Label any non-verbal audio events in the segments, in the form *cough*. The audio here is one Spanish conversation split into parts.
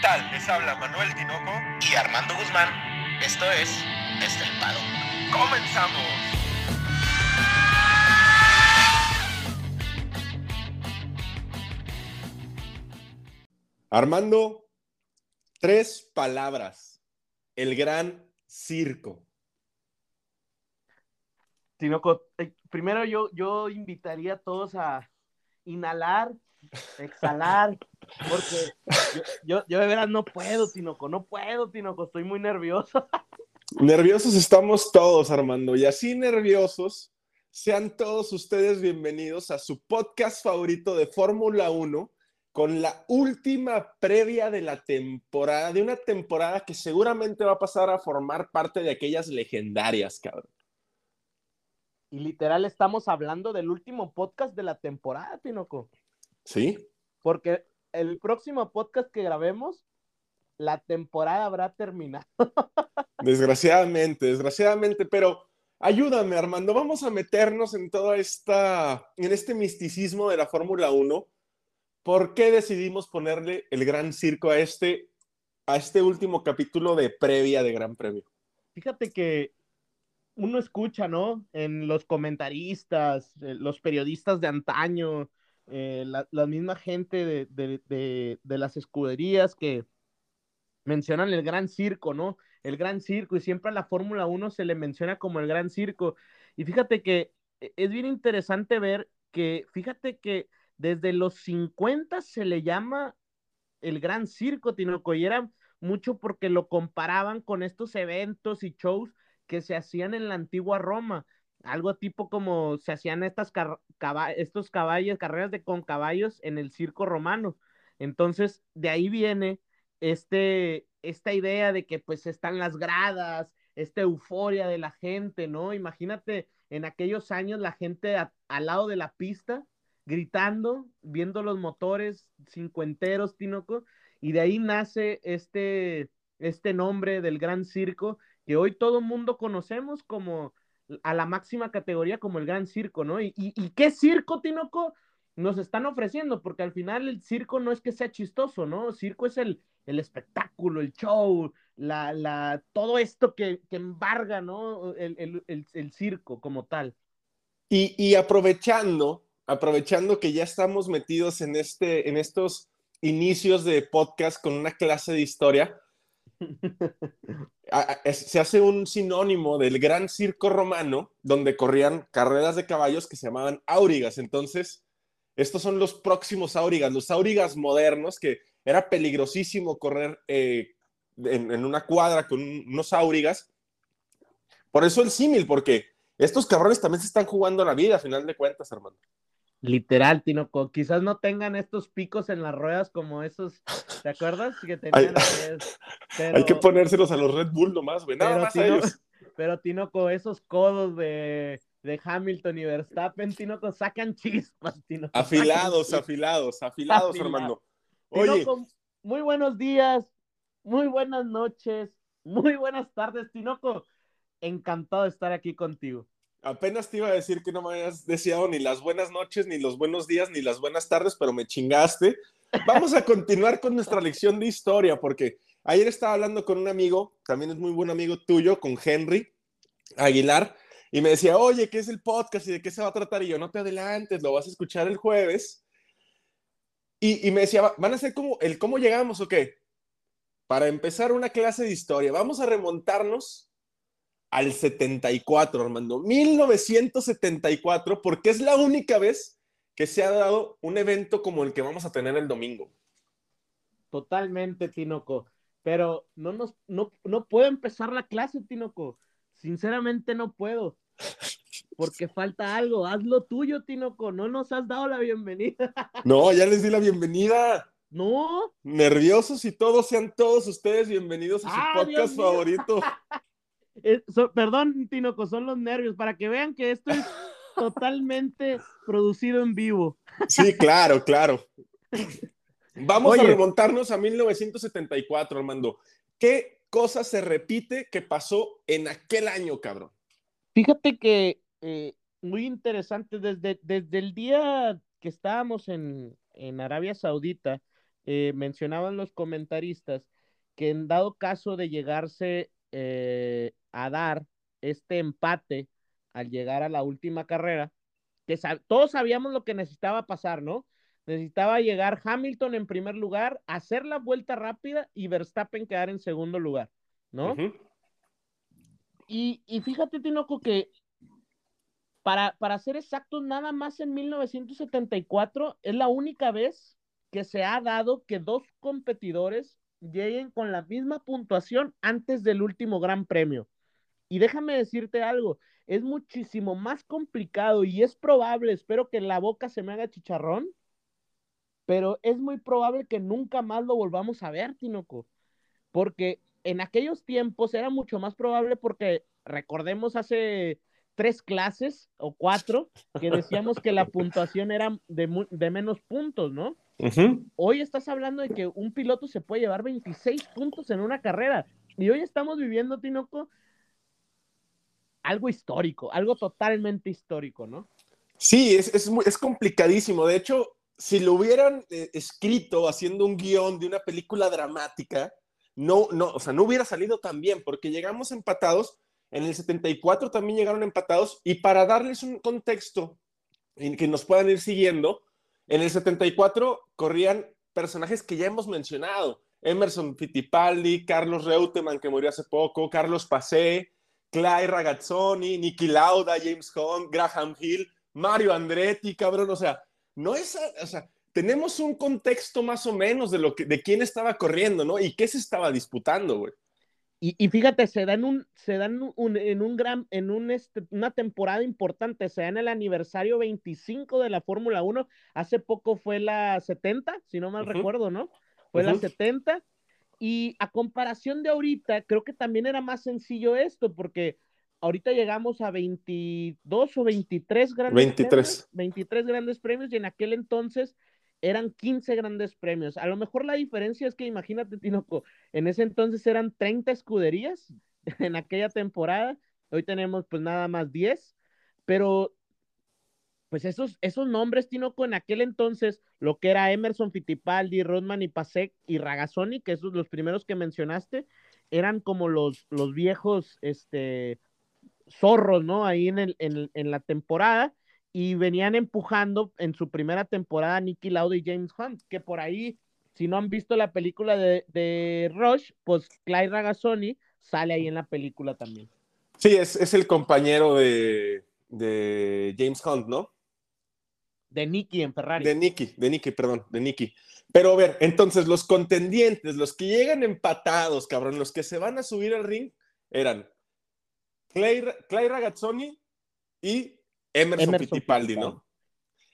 tal? Les habla Manuel Tinoco y Armando Guzmán. Esto es Estelpado. ¡Comenzamos! Armando, tres palabras. El gran circo. Tinoco, eh, primero yo, yo invitaría a todos a inhalar, exhalar, *laughs* porque yo, yo, de veras no puedo, Tinoco, no puedo, Tinoco, estoy muy nervioso. Nerviosos estamos todos, Armando, y así nerviosos, sean todos ustedes bienvenidos a su podcast favorito de Fórmula 1 con la última previa de la temporada, de una temporada que seguramente va a pasar a formar parte de aquellas legendarias, cabrón. Y literal estamos hablando del último podcast de la temporada, Tinoco. Sí. Porque el próximo podcast que grabemos, la temporada habrá terminado. *laughs* Desgraciadamente, desgraciadamente, pero ayúdame, Armando, vamos a meternos en toda esta, en este misticismo de la Fórmula 1. ¿Por qué decidimos ponerle el gran circo a este, a este último capítulo de previa de Gran Premio? Fíjate que uno escucha, ¿no? En los comentaristas, eh, los periodistas de antaño, eh, la, misma gente de, las escuderías que mencionan el gran circo, ¿no? El gran circo y siempre a la Fórmula 1 se le menciona como el gran circo. Y fíjate que e, es bien interesante ver que, fíjate que desde los 50 se le llama el gran circo, Tinoco, y era mucho porque lo comparaban con estos eventos y shows que se hacían en la antigua Roma, algo tipo como se hacían estas estos caballos, carreras de con caballos en el circo romano. Entonces, de ahí viene este, esta idea de que pues están las gradas, esta euforia de la gente, ¿no? Imagínate en aquellos años la gente al lado de la pista gritando, viendo los motores cincuenteros, Tinoco, y de ahí nace este, este nombre del gran circo que hoy todo mundo conocemos como a la máxima categoría como el gran circo, ¿no? ¿Y, y, qué circo, Tinoco, nos están ofreciendo? Porque al final el circo no es que sea chistoso, ¿no? circo es el, el espectáculo, el show, la, la, todo esto que, que embarga, ¿no? El, el, el, circo como tal. Y, y, aprovechando, aprovechando que ya estamos metidos en, este, en estos inicios de podcast con una clase de historia, *laughs* se hace un sinónimo del gran circo romano donde corrían carreras de caballos que se llamaban aurigas. Entonces, estos son los próximos aurigas, los aurigas modernos, que era peligrosísimo correr eh, en, una cuadra con unos aurigas. Por eso el símil, porque estos cabrones también se están jugando la vida, a final de cuentas, hermano. Literal, Tinoco. Quizás no tengan estos picos en las ruedas como esos, ¿te acuerdas? Que *laughs* tenían *laughs* hay, que ponérselos a los Red Bull nomás, güey. Nada más ellos. *laughs* Pero Tinoco, esos codos de, de Hamilton y Verstappen, Tinoco, sacan chispas, Tinoco. Afilados, afilados, afilados, hermano. Oye. muy buenos días, muy buenas noches, muy buenas tardes, Tinoco. Encantado de estar aquí contigo. Apenas te iba a decir que no me habías deseado ni las buenas noches, ni los buenos días, ni las buenas tardes, pero me chingaste. Vamos a continuar con nuestra lección de historia, porque ayer estaba hablando con un amigo, también es muy buen amigo tuyo, con Henry Aguilar, y me decía, oye, ¿qué es el podcast y de qué se va a tratar? Y yo, no te adelantes, lo vas a escuchar el jueves. Y, me decía, ¿van a ser como el cómo llegamos o qué? Para empezar una clase de historia, vamos a remontarnos al 74, Armando. 1974, porque es la única vez que se ha dado un evento como el que vamos a tener el domingo. Totalmente, Tinoco. Pero no, nos, no, no puedo empezar la clase, Tinoco. Sinceramente no puedo. Porque falta algo. Haz lo tuyo, Tinoco. No nos has dado la bienvenida. *laughs* No, ya les di la bienvenida. No. Nerviosos y todos, sean todos ustedes bienvenidos a su ah, podcast favorito. *laughs* Eh, perdón, Tinoco, son los nervios, para que vean que esto es *laughs* totalmente producido en vivo. Sí, claro, claro. Vamos a remontarnos a 1974, Armando. ¿Qué cosa se repite que pasó en aquel año, cabrón? Fíjate que eh, muy interesante, desde, desde el día que estábamos en, Arabia Saudita, eh, mencionaban los comentaristas que en dado caso de llegarse eh, a dar este empate al llegar a la última carrera, que todos sabíamos lo que necesitaba pasar, ¿no? Necesitaba llegar Hamilton en primer lugar, hacer la vuelta rápida y Verstappen quedar en segundo lugar, ¿no? y, y, fíjate, Tinoco, que para, para ser exactos, nada más en 1974 es la única vez que se ha dado que dos competidores lleguen con la misma puntuación antes del último gran premio. Y déjame decirte algo, es muchísimo más complicado y es probable, espero que la boca se me haga chicharrón, pero es muy probable que nunca más lo volvamos a ver, Tinoco, porque en aquellos tiempos era mucho más probable porque recordemos hace tres clases o cuatro que decíamos que la puntuación era de, de menos puntos, ¿no? Hoy estás hablando de que un piloto se puede llevar 26 puntos en una carrera. Y hoy estamos viviendo, Tinoco, algo histórico, algo totalmente histórico, ¿no? Sí, es, es, es complicadísimo. De hecho, si lo hubieran eh, escrito haciendo un guion de una película dramática, no, no, o sea, no hubiera salido tan bien, porque llegamos empatados. En el 74 también llegaron empatados. Y para darles un contexto en que nos puedan ir siguiendo, en el 74 corrían personajes que ya hemos mencionado. Emerson Fittipaldi, Carlos Reutemann, que murió hace poco, Carlos Pacé, Clay Ragazzoni, Niki Lauda, James Hunt, Graham Hill, Mario Andretti, cabrón, o sea, no es, o sea, tenemos un contexto más o menos de lo que, de quién estaba corriendo, ¿no? Y qué se estaba disputando, güey. Y, fíjate, se dan un, se dan un, en un gran, en un este, una temporada importante, se dan el aniversario 25 de la Fórmula 1. Hace poco fue la 70, si no mal recuerdo, ¿no? Fue la 70 y a comparación de ahorita, creo que también era más sencillo esto, porque ahorita llegamos a 22 o 23 grandes 23. premios. 23 grandes premios y en aquel entonces eran 15 grandes premios. A lo mejor la diferencia es que imagínate, Tinoco, en ese entonces eran 30 escuderías *laughs* en aquella temporada. Hoy tenemos pues nada más 10, pero pues esos, esos nombres, Tinoco, en aquel entonces, lo que era Emerson Fittipaldi, Rodman y Pasek y Ragazzoni, que esos los primeros que mencionaste, eran como los, los viejos este, zorros, ¿no? Ahí en, el, en, la temporada, y venían empujando en su primera temporada Nicky Lauda y James Hunt, que por ahí, si no han visto la película de, de Rush, pues Clyde Ragazzoni sale ahí en la película también. Sí, es, es el compañero de, de James Hunt, ¿no? De Nicky en Ferrari. De Nicky, de Nicky, perdón, de Nicky. Pero a ver, entonces los contendientes, los que llegan empatados, cabrón, los que se van a subir al ring, eran Clay, Ragazzoni y Emerson, Fittipaldi, ¿no?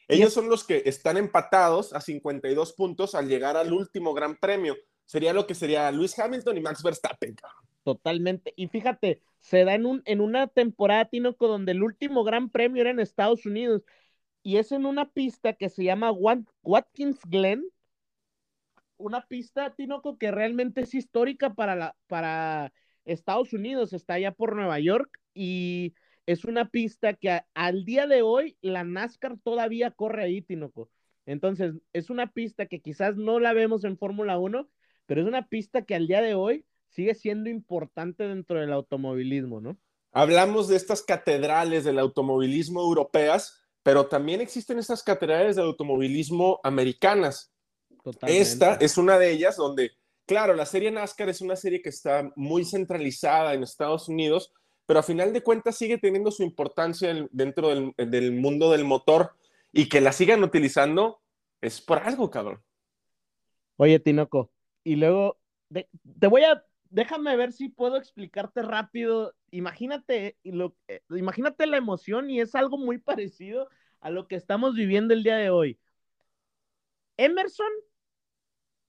Ellos son los que están empatados a 52 puntos al llegar al último gran premio. Sería lo que sería Luis Hamilton y Max Verstappen. Totalmente. Y fíjate, se da en, un, en una temporada, Tinoco, donde el último gran premio era en Estados Unidos y es en una pista que se llama Watkins Glen, una pista, Tinoco, que realmente es histórica para, la, para Estados Unidos, está allá por Nueva York y es una pista que al día de hoy la NASCAR todavía corre ahí, Tinoco. Entonces, es una pista que quizás no la vemos en Fórmula 1, pero es una pista que al día de hoy sigue siendo importante dentro del automovilismo, ¿no? Hablamos de estas catedrales del automovilismo europeas pero también existen estas catedrales de automovilismo americanas. Esta es una de ellas donde, claro, la serie NASCAR es una serie que está muy centralizada en Estados Unidos, pero a final de cuentas sigue teniendo su importancia dentro del, mundo del motor y que la sigan utilizando es por algo, cabrón. Oye, Tinoco, y luego te voy a, déjame ver si puedo explicarte rápido imagínate, lo, eh, imagínate la emoción y es algo muy parecido a lo que estamos viviendo el día de hoy. Emerson,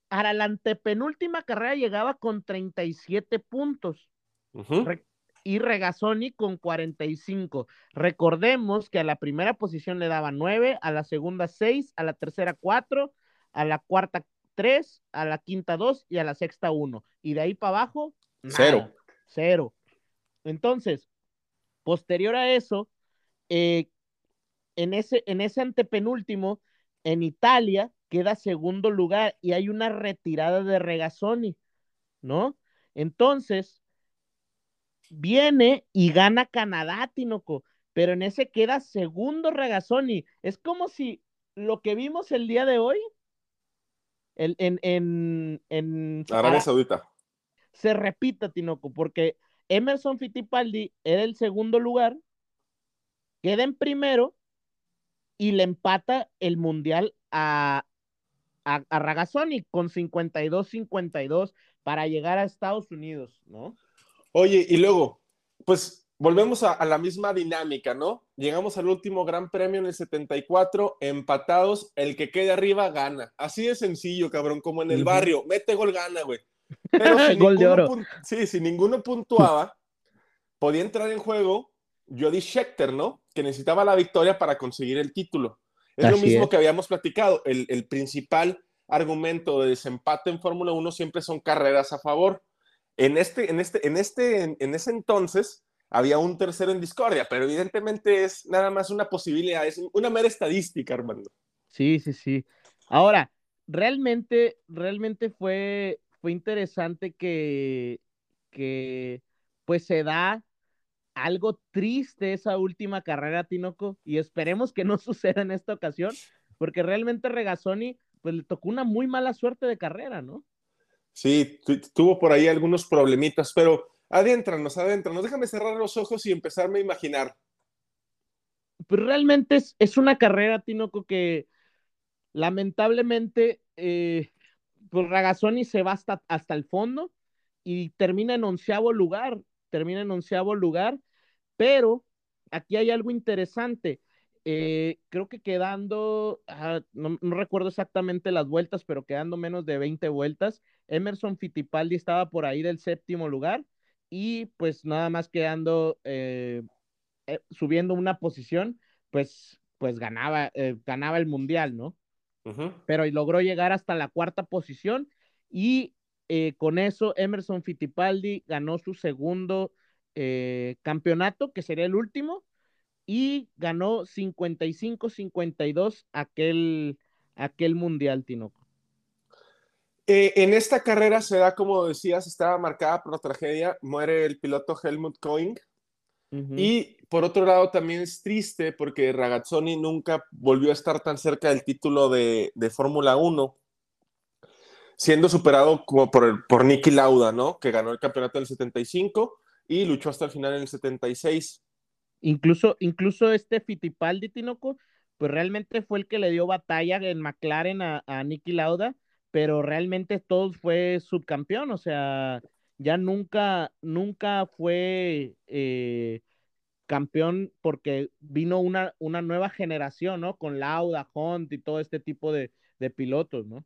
a la antepenúltima carrera llegaba con 37 puntos. Y Regazzoni con 45. Recordemos que a la primera posición le daba 9, a la segunda 6, a la tercera 4, a la cuarta 3, a la quinta 2 y a la sexta 1. Y de ahí para abajo, cero. Cero. Entonces, posterior a eso, eh, en, ese, en ese antepenúltimo, en Italia, queda segundo lugar y hay una retirada de Regazzoni, ¿no? Entonces, viene y gana Canadá, Tinoco, pero en ese queda segundo Regazzoni. Es como si lo que vimos el día de hoy el, en, en, en Arabia Saudita. se repita, Tinoco, porque Emerson Fittipaldi era el segundo lugar, queda en primero y le empata el mundial a, a, a Ragazzoni con 52-52 para llegar a Estados Unidos, ¿no? Oye, y luego, pues volvemos a, a, la misma dinámica, ¿no? Llegamos al último gran premio en el 74, empatados, el que quede arriba gana. Así de sencillo, cabrón, como en el uh -huh. barrio, mete gol, gana, güey. Pero si *laughs* gol de oro. Sí, si ninguno puntuaba, podía entrar en juego Jody Scheckter, ¿no? Que necesitaba la victoria para conseguir el título. Es Así lo mismo es. que habíamos platicado. El, el principal argumento de desempate en Fórmula 1 siempre son carreras a favor. En este, en este, en este, en, ese entonces, había un tercero en discordia, pero evidentemente es nada más una posibilidad, es una mera estadística, Armando. Sí, sí, sí. Ahora, realmente, realmente fue, fue interesante que, que pues se da algo triste esa última carrera, Tinoco, y esperemos que no *laughs* suceda en esta ocasión, porque realmente Regazzoni, pues le tocó una muy mala suerte de carrera, ¿no? Sí, tuvo por ahí algunos problemitas, pero adéntranos, adéntranos, déjame cerrar los ojos y empezarme a imaginar. Pues realmente es, es una carrera, Tinoco, que lamentablemente, eh, pues Ragazzoni se va hasta, hasta el fondo y termina en onceavo lugar, termina en onceavo lugar, pero aquí hay algo interesante. Eh, creo que quedando, no, no, recuerdo exactamente las vueltas, pero quedando menos de 20 vueltas, Emerson Fittipaldi estaba por ahí del séptimo lugar y pues nada más quedando, eh, eh, subiendo una posición, pues, pues ganaba, eh, ganaba el mundial, ¿no? Uh -huh. Pero logró llegar hasta la cuarta posición y eh, con eso Emerson Fittipaldi ganó su segundo campeonato, que sería el último, y ganó 55-52 aquel, aquel mundial, Tinoco. Eh, en esta carrera se da, como decías, estaba marcada por la tragedia, muere el piloto Helmut uh -huh. y por otro lado también es triste porque Ragazzoni nunca volvió a estar tan cerca del título de, de Fórmula 1, siendo superado como por, el, por Nicky Lauda, ¿no? Que ganó el campeonato en el 75 y luchó hasta el final en el 76. Incluso, incluso este Fittipaldi, Tinoco, pues realmente fue el que le dio batalla en McLaren a, a Nicky Lauda, pero realmente todos fue subcampeón, o sea, ya nunca, nunca fue eh, campeón porque vino una, una nueva generación, ¿no? Con Lauda, Hunt y todo este tipo de, de pilotos, ¿no?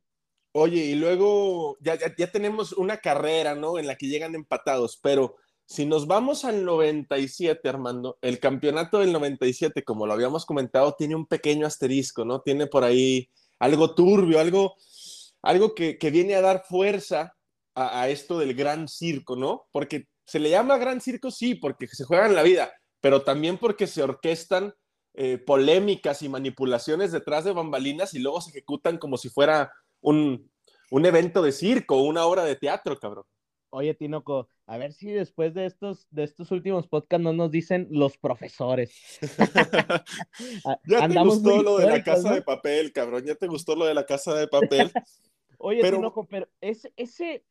Oye, y luego ya, ya, ya tenemos una carrera, ¿no? En la que llegan empatados, pero si nos vamos al 97, Armando, el campeonato del 97, como lo habíamos comentado, tiene un pequeño asterisco, ¿no? Tiene por ahí algo turbio, algo, algo que, que viene a dar fuerza a, a, esto del gran circo, ¿no? Porque se le llama gran circo, sí, porque se juegan la vida, pero también porque se orquestan eh, polémicas y manipulaciones detrás de bambalinas y luego se ejecutan como si fuera un, un evento de circo, una obra de teatro, cabrón. Oye, Tinoco, a ver si después de estos, de estos últimos podcasts no nos dicen los profesores. *laughs* ya te gustó lo de la casa ¿no? de papel, cabrón. Ya te gustó lo de la casa de papel. *laughs* Oye, pero... Tinoco, pero ese, ese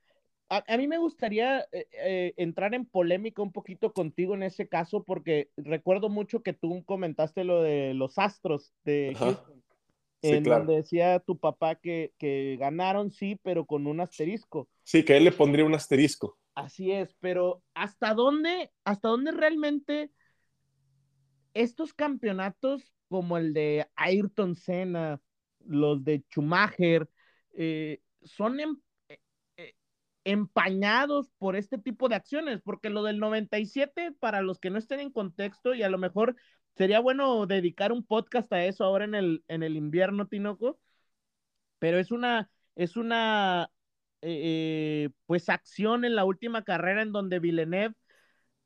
a, a, mí me gustaría eh, eh, entrar en polémica un poquito contigo en ese caso, porque recuerdo mucho que tú comentaste lo de los astros de. Houston. Sí, en claro. donde decía tu papá que, que, ganaron, sí, pero con un asterisco. Sí, que él le pondría un asterisco. Así es, pero ¿hasta dónde, hasta dónde realmente estos campeonatos como el de Ayrton Senna, los de Schumacher, eh, son em, eh, empañados por este tipo de acciones? Porque lo del 97, para los que no estén en contexto y a lo mejor sería bueno dedicar un podcast a eso ahora en el, en el invierno, Tinoco, pero es una, es una, eh, pues acción en la última carrera en donde Villeneuve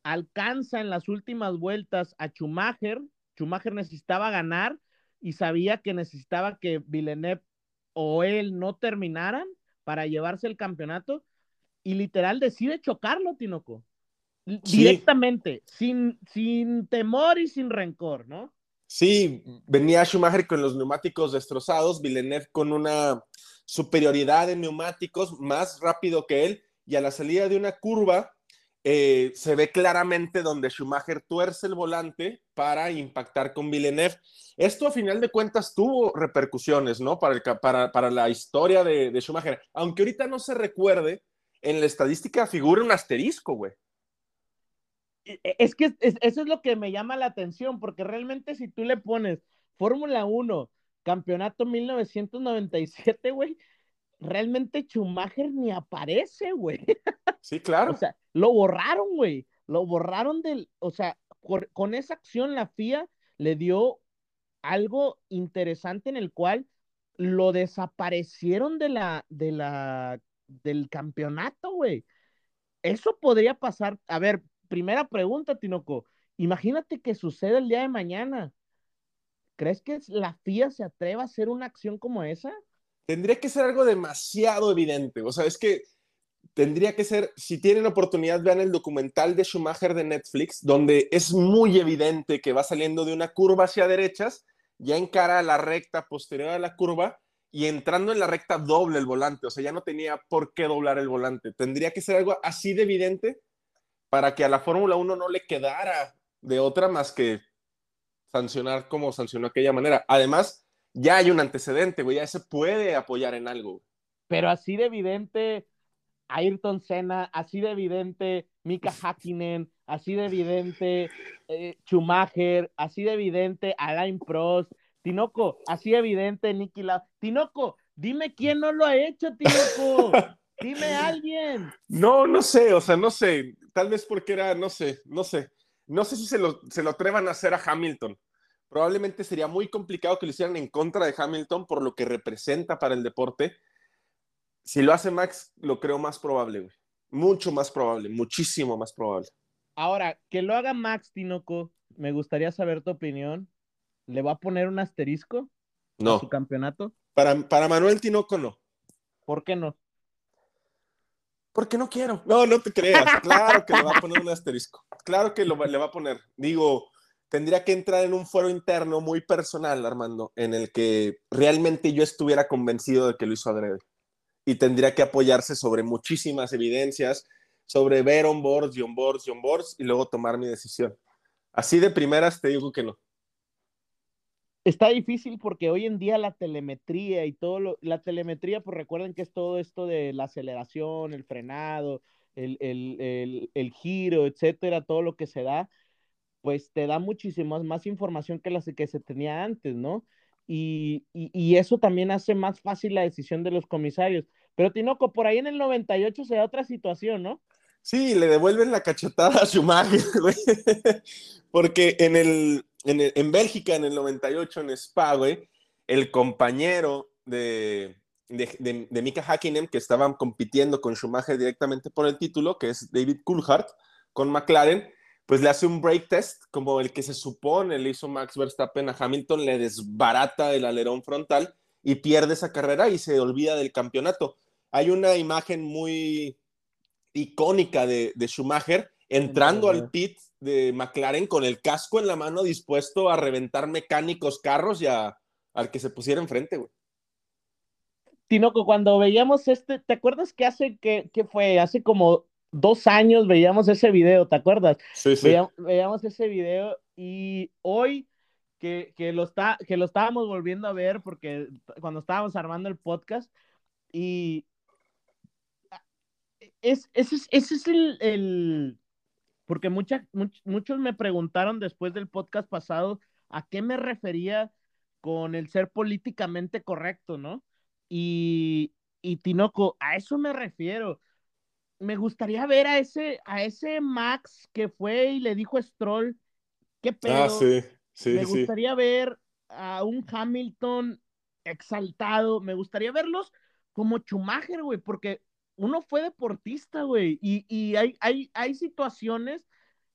alcanza en las últimas vueltas a Schumacher, Schumacher necesitaba ganar y sabía que necesitaba que Villeneuve o él no terminaran para llevarse el campeonato y literal decide chocarlo, Tinoco. Sí. Directamente, sin, sin temor y sin rencor, ¿no? Sí, venía Schumacher con los neumáticos destrozados, Villeneuve con una superioridad en neumáticos, más rápido que él, y a la salida de una curva eh, se ve claramente donde Schumacher tuerce el volante para impactar con Villeneuve. Esto a final de cuentas tuvo repercusiones, ¿no? Para, para, para la historia de, Schumacher, aunque ahorita no se recuerde, en la estadística figura un asterisco, güey. Es que es, eso es lo que me llama la atención, porque realmente si tú le pones Fórmula 1, campeonato 1997, güey, realmente Schumacher ni aparece, güey. Sí, *laughs* claro. O sea, lo borraron, güey. Lo borraron del, o sea, por, con esa acción la FIA le dio algo interesante en el cual lo desaparecieron de la, de la, del campeonato, güey. Eso podría pasar. A ver, primera pregunta, Tinoco. Imagínate que sucede el día de mañana. ¿Crees que la FIA se atreva a hacer una acción como esa? Tendría que ser algo demasiado evidente. O sea, es que tendría que ser, si tienen oportunidad, vean el documental de Schumacher de Netflix, donde es muy evidente que va saliendo de una curva hacia derechas, ya encara la recta posterior a la curva y entrando en la recta doble el volante. O sea, ya no tenía por qué doblar el volante. Tendría que ser algo así de evidente para que a la Fórmula 1 no le quedara de otra más que sancionar como sancionó aquella manera. Además, ya hay un antecedente, güey, ya se puede apoyar en algo. Pero así de evidente, Ayrton Senna, así de evidente, Mika Hakkinen, así de evidente, eh, Schumacher, así de evidente, Alain Prost, Tinoco, así de evidente, Nicky Lauda. Tinoco, dime quién no lo ha hecho, Tinoco. *laughs* dime a alguien. No, no sé, o sea, no sé, tal vez porque era, no sé, no sé. No sé si se lo, se lo atrevan a hacer a Hamilton. Probablemente sería muy complicado que lo hicieran en contra de Hamilton por lo que representa para el deporte. Si lo hace Max, lo creo más probable, güey. Mucho más probable, muchísimo más probable. Ahora, que lo haga Max Tinoco, me gustaría saber tu opinión. ¿Le va a poner un asterisco no. a su campeonato? Para, para Manuel Tinoco, no. ¿Por qué no? Porque no quiero. No, no te creas. Claro que le va a poner un asterisco. Claro que lo, le va a poner. Digo, tendría que entrar en un foro interno muy personal, Armando, en el que realmente yo estuviera convencido de que lo hizo adrede. Y tendría que apoyarse sobre muchísimas evidencias, sobre ver on-boards y on-boards y on-boards y luego tomar mi decisión. Así de primeras te digo que no. Está difícil porque hoy en día la telemetría y todo lo, la telemetría, pues recuerden que es todo esto de la aceleración, el frenado, el, el, el, el giro, etcétera, todo lo que se da, pues te da muchísima más información que las que se tenía antes, ¿no? Y, y, eso también hace más fácil la decisión de los comisarios. Pero Tinoco, por ahí en el 98 se da otra situación, ¿no? Sí, le devuelven la cachetada a Schumacher, *laughs* güey. Porque en, el, en, en Bélgica, en el 98, en Spa, güey, el compañero de, de, de, de Mika Hakkinen, que estaban compitiendo con Schumacher directamente por el título, que es David Coulthard, con McLaren, pues le hace un break test, como el que se supone le hizo Max Verstappen a Hamilton, le desbarata el alerón frontal y pierde esa carrera y se olvida del campeonato. Hay una imagen muy icónica de, de Schumacher entrando al pit de McLaren con el casco en la mano dispuesto a reventar mecánicos, carros y a, al que se pusiera enfrente, güey. Tinoco, cuando veíamos este, ¿te acuerdas que hace, que, que fue? Hace como dos años veíamos ese video, ¿te acuerdas? Sí, sí. Veíamos, veíamos ese video y hoy que, que, lo está, que lo estábamos volviendo a ver porque cuando estábamos armando el podcast y es, ese es, ese es el, el porque mucha, much, muchos me preguntaron después del podcast pasado a qué me refería con el ser políticamente correcto, ¿no? Y, y Tinoco, a eso me refiero me gustaría ver a ese, a ese Max que fue y le dijo a Stroll, qué pedo. Ah, sí, sí, me sí. gustaría ver a un Hamilton exaltado, me gustaría verlos como Schumacher, güey, porque uno fue deportista, güey, y, y hay, hay, hay situaciones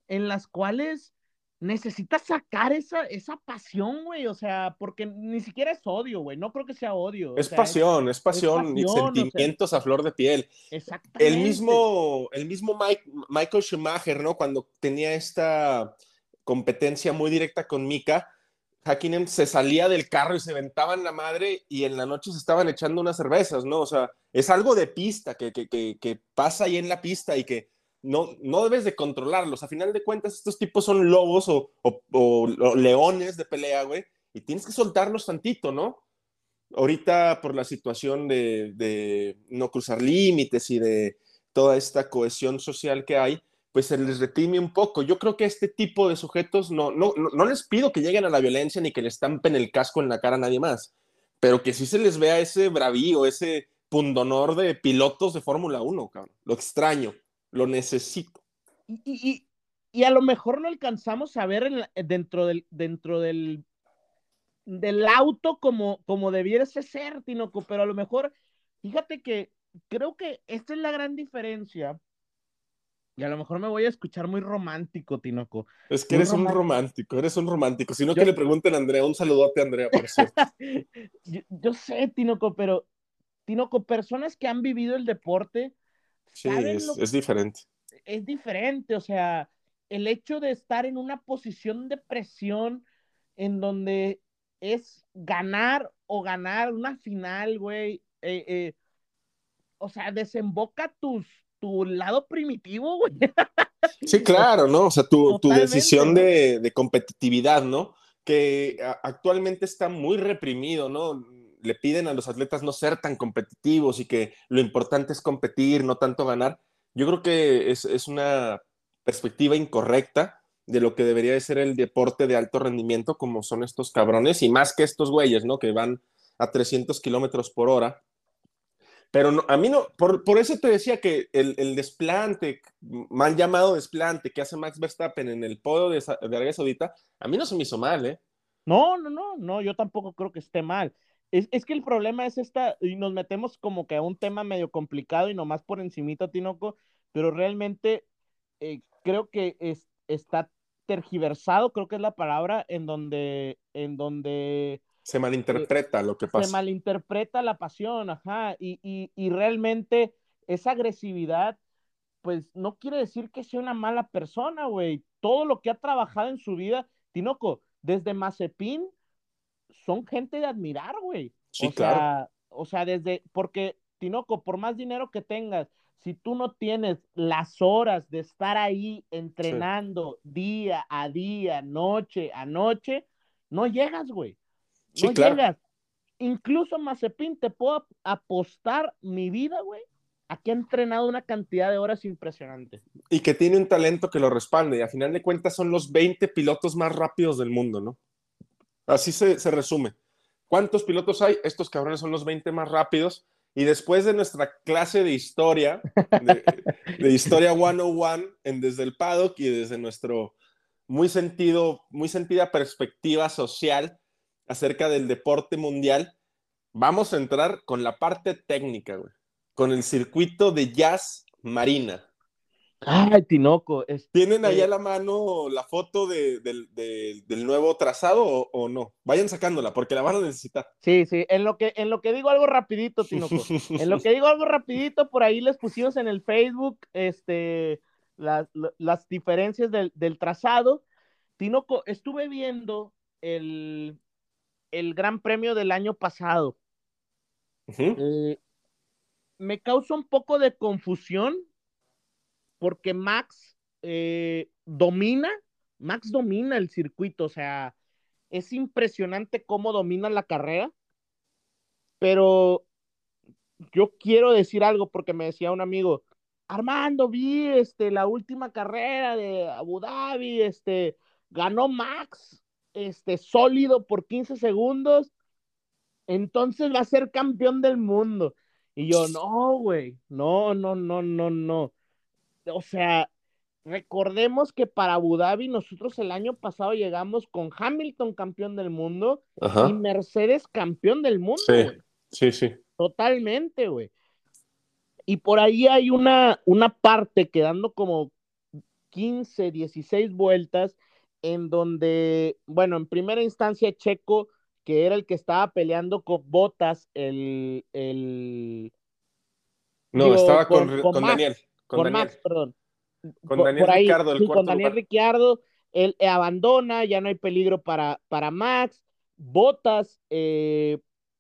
en las cuales necesitas sacar esa, esa pasión, güey, o sea, porque ni siquiera es odio, güey, no creo que sea odio. Es pasión, es, pasión, y sentimientos a flor de piel. Exactamente. El mismo, el mismo Michael Schumacher, ¿no? Cuando tenía esta competencia muy directa con Mika, Hakkinen se salía del carro y se ventaban la madre y en la noche se estaban echando unas cervezas, ¿no? O sea, es algo de pista que, que, que pasa ahí en la pista y que no, no debes de controlarlos. A final de cuentas, estos tipos son lobos o, leones de pelea, güey, y tienes que soltarlos tantito, ¿no? Ahorita, por la situación de, no cruzar límites y de toda esta cohesión social que hay, pues se les retime un poco. Yo creo que este tipo de sujetos no, no, no, les pido que lleguen a la violencia ni que le estampen el casco en la cara a nadie más, pero que sí se les vea ese bravío, ese pundonor de pilotos de Fórmula 1, cabrón. Lo extraño. Lo necesito. Y, a lo mejor no alcanzamos a ver dentro del, dentro del, del auto como, como debiese ser, Tinoco, pero a lo mejor, fíjate que creo que esta es la gran diferencia. Y a lo mejor me voy a escuchar muy romántico, Tinoco. Es que eres un romántico, eres un romántico. Si no, que le pregunten a Andrea. Un saludote, Andrea, por *laughs* cierto. yo, sé, Tinoco, pero Tinoco, personas que han vivido el deporte Sí, es, diferente. Es diferente, o sea, el hecho de estar en una posición de presión en donde es ganar o ganar una final, güey. Eh, eh, o sea, desemboca tus, tu lado primitivo, güey. Sí, claro, ¿no? O sea, tu, decisión de, de, competitividad, ¿no? Que actualmente está muy reprimido, ¿no? Le piden a los atletas no ser tan competitivos y que lo importante es competir, no tanto ganar, yo creo que es, una perspectiva incorrecta de lo que debería de ser el deporte de alto rendimiento, como son estos cabrones, y más que estos güeyes, ¿no? Que van a 300 kilómetros por hora. Pero a mí no, por, eso te decía que el, desplante, mal llamado desplante que hace Max Verstappen en el podio de, de Arabia Saudita, a mí no se me hizo mal, ¿eh? No, no, no, no, yo tampoco creo que esté mal. Es, que el problema es esta, y nos metemos como que a un tema medio complicado y nomás por encimita, Tinoco, pero realmente eh, creo que es, está tergiversado, creo que es la palabra, en donde, en donde se malinterpreta lo que pasa. Se malinterpreta la pasión, ajá, y, y, y, realmente esa agresividad, pues no quiere decir que sea una mala persona, güey. Todo lo que ha trabajado en su vida, Tinoco, desde Mazepin son gente de admirar, güey. Sí, o claro. Sea, o sea, desde, porque, Tinoco, por más dinero que tengas, si tú no tienes las horas de estar ahí entrenando día a día, noche a noche, no llegas, güey. No llegas. Incluso Mazepin, te puedo apostar mi vida, güey, a que ha entrenado una cantidad de horas impresionante. Y que tiene un talento que lo respalde. Y a final de cuentas son los 20 pilotos más rápidos del mundo, ¿no? Así se, resume. ¿Cuántos pilotos hay? Estos cabrones son los 20 más rápidos. Y después de nuestra clase de historia, de, historia 101, en desde el paddock y desde nuestro muy sentido, muy sentida perspectiva social acerca del deporte mundial, vamos a entrar con la parte técnica, güey, con el circuito de jazz marina. Ay, Tinoco. ¿Tienen ahí a la mano la foto del nuevo trazado o, no? Vayan sacándola porque la van a necesitar. Sí, sí, en lo que, en lo que digo algo rapidito, Tinoco. *laughs* en lo que digo algo rapidito, por ahí les pusimos en el Facebook este, las, diferencias del, trazado. Tinoco, estuve viendo el, Gran Premio del año pasado. Eh, me causa un poco de confusión porque Max eh, domina, Max domina el circuito, o sea, es impresionante cómo domina la carrera, pero yo quiero decir algo porque me decía un amigo, Armando, vi este, la última carrera de Abu Dhabi, este, ganó Max, este, sólido por 15 segundos, entonces va a ser campeón del mundo. Y yo, no, güey, no, no, no, no, no o sea, recordemos que para Abu Dhabi nosotros el año pasado llegamos con Hamilton campeón del mundo y Mercedes campeón del mundo. Sí, sí, sí. Totalmente, güey. Y por ahí hay una, una parte quedando como 15, 16 vueltas en donde, bueno, en primera instancia Checo, que era el que estaba peleando con Botas, el... el no, digo, estaba con, con- con Daniel. Con. Max, perdón. Con Daniel por ahí, Ricciardo, el sí, cuarto con Daniel lugar. Ricciardo, él eh, abandona, ya no hay peligro para, para Max. Botas eh,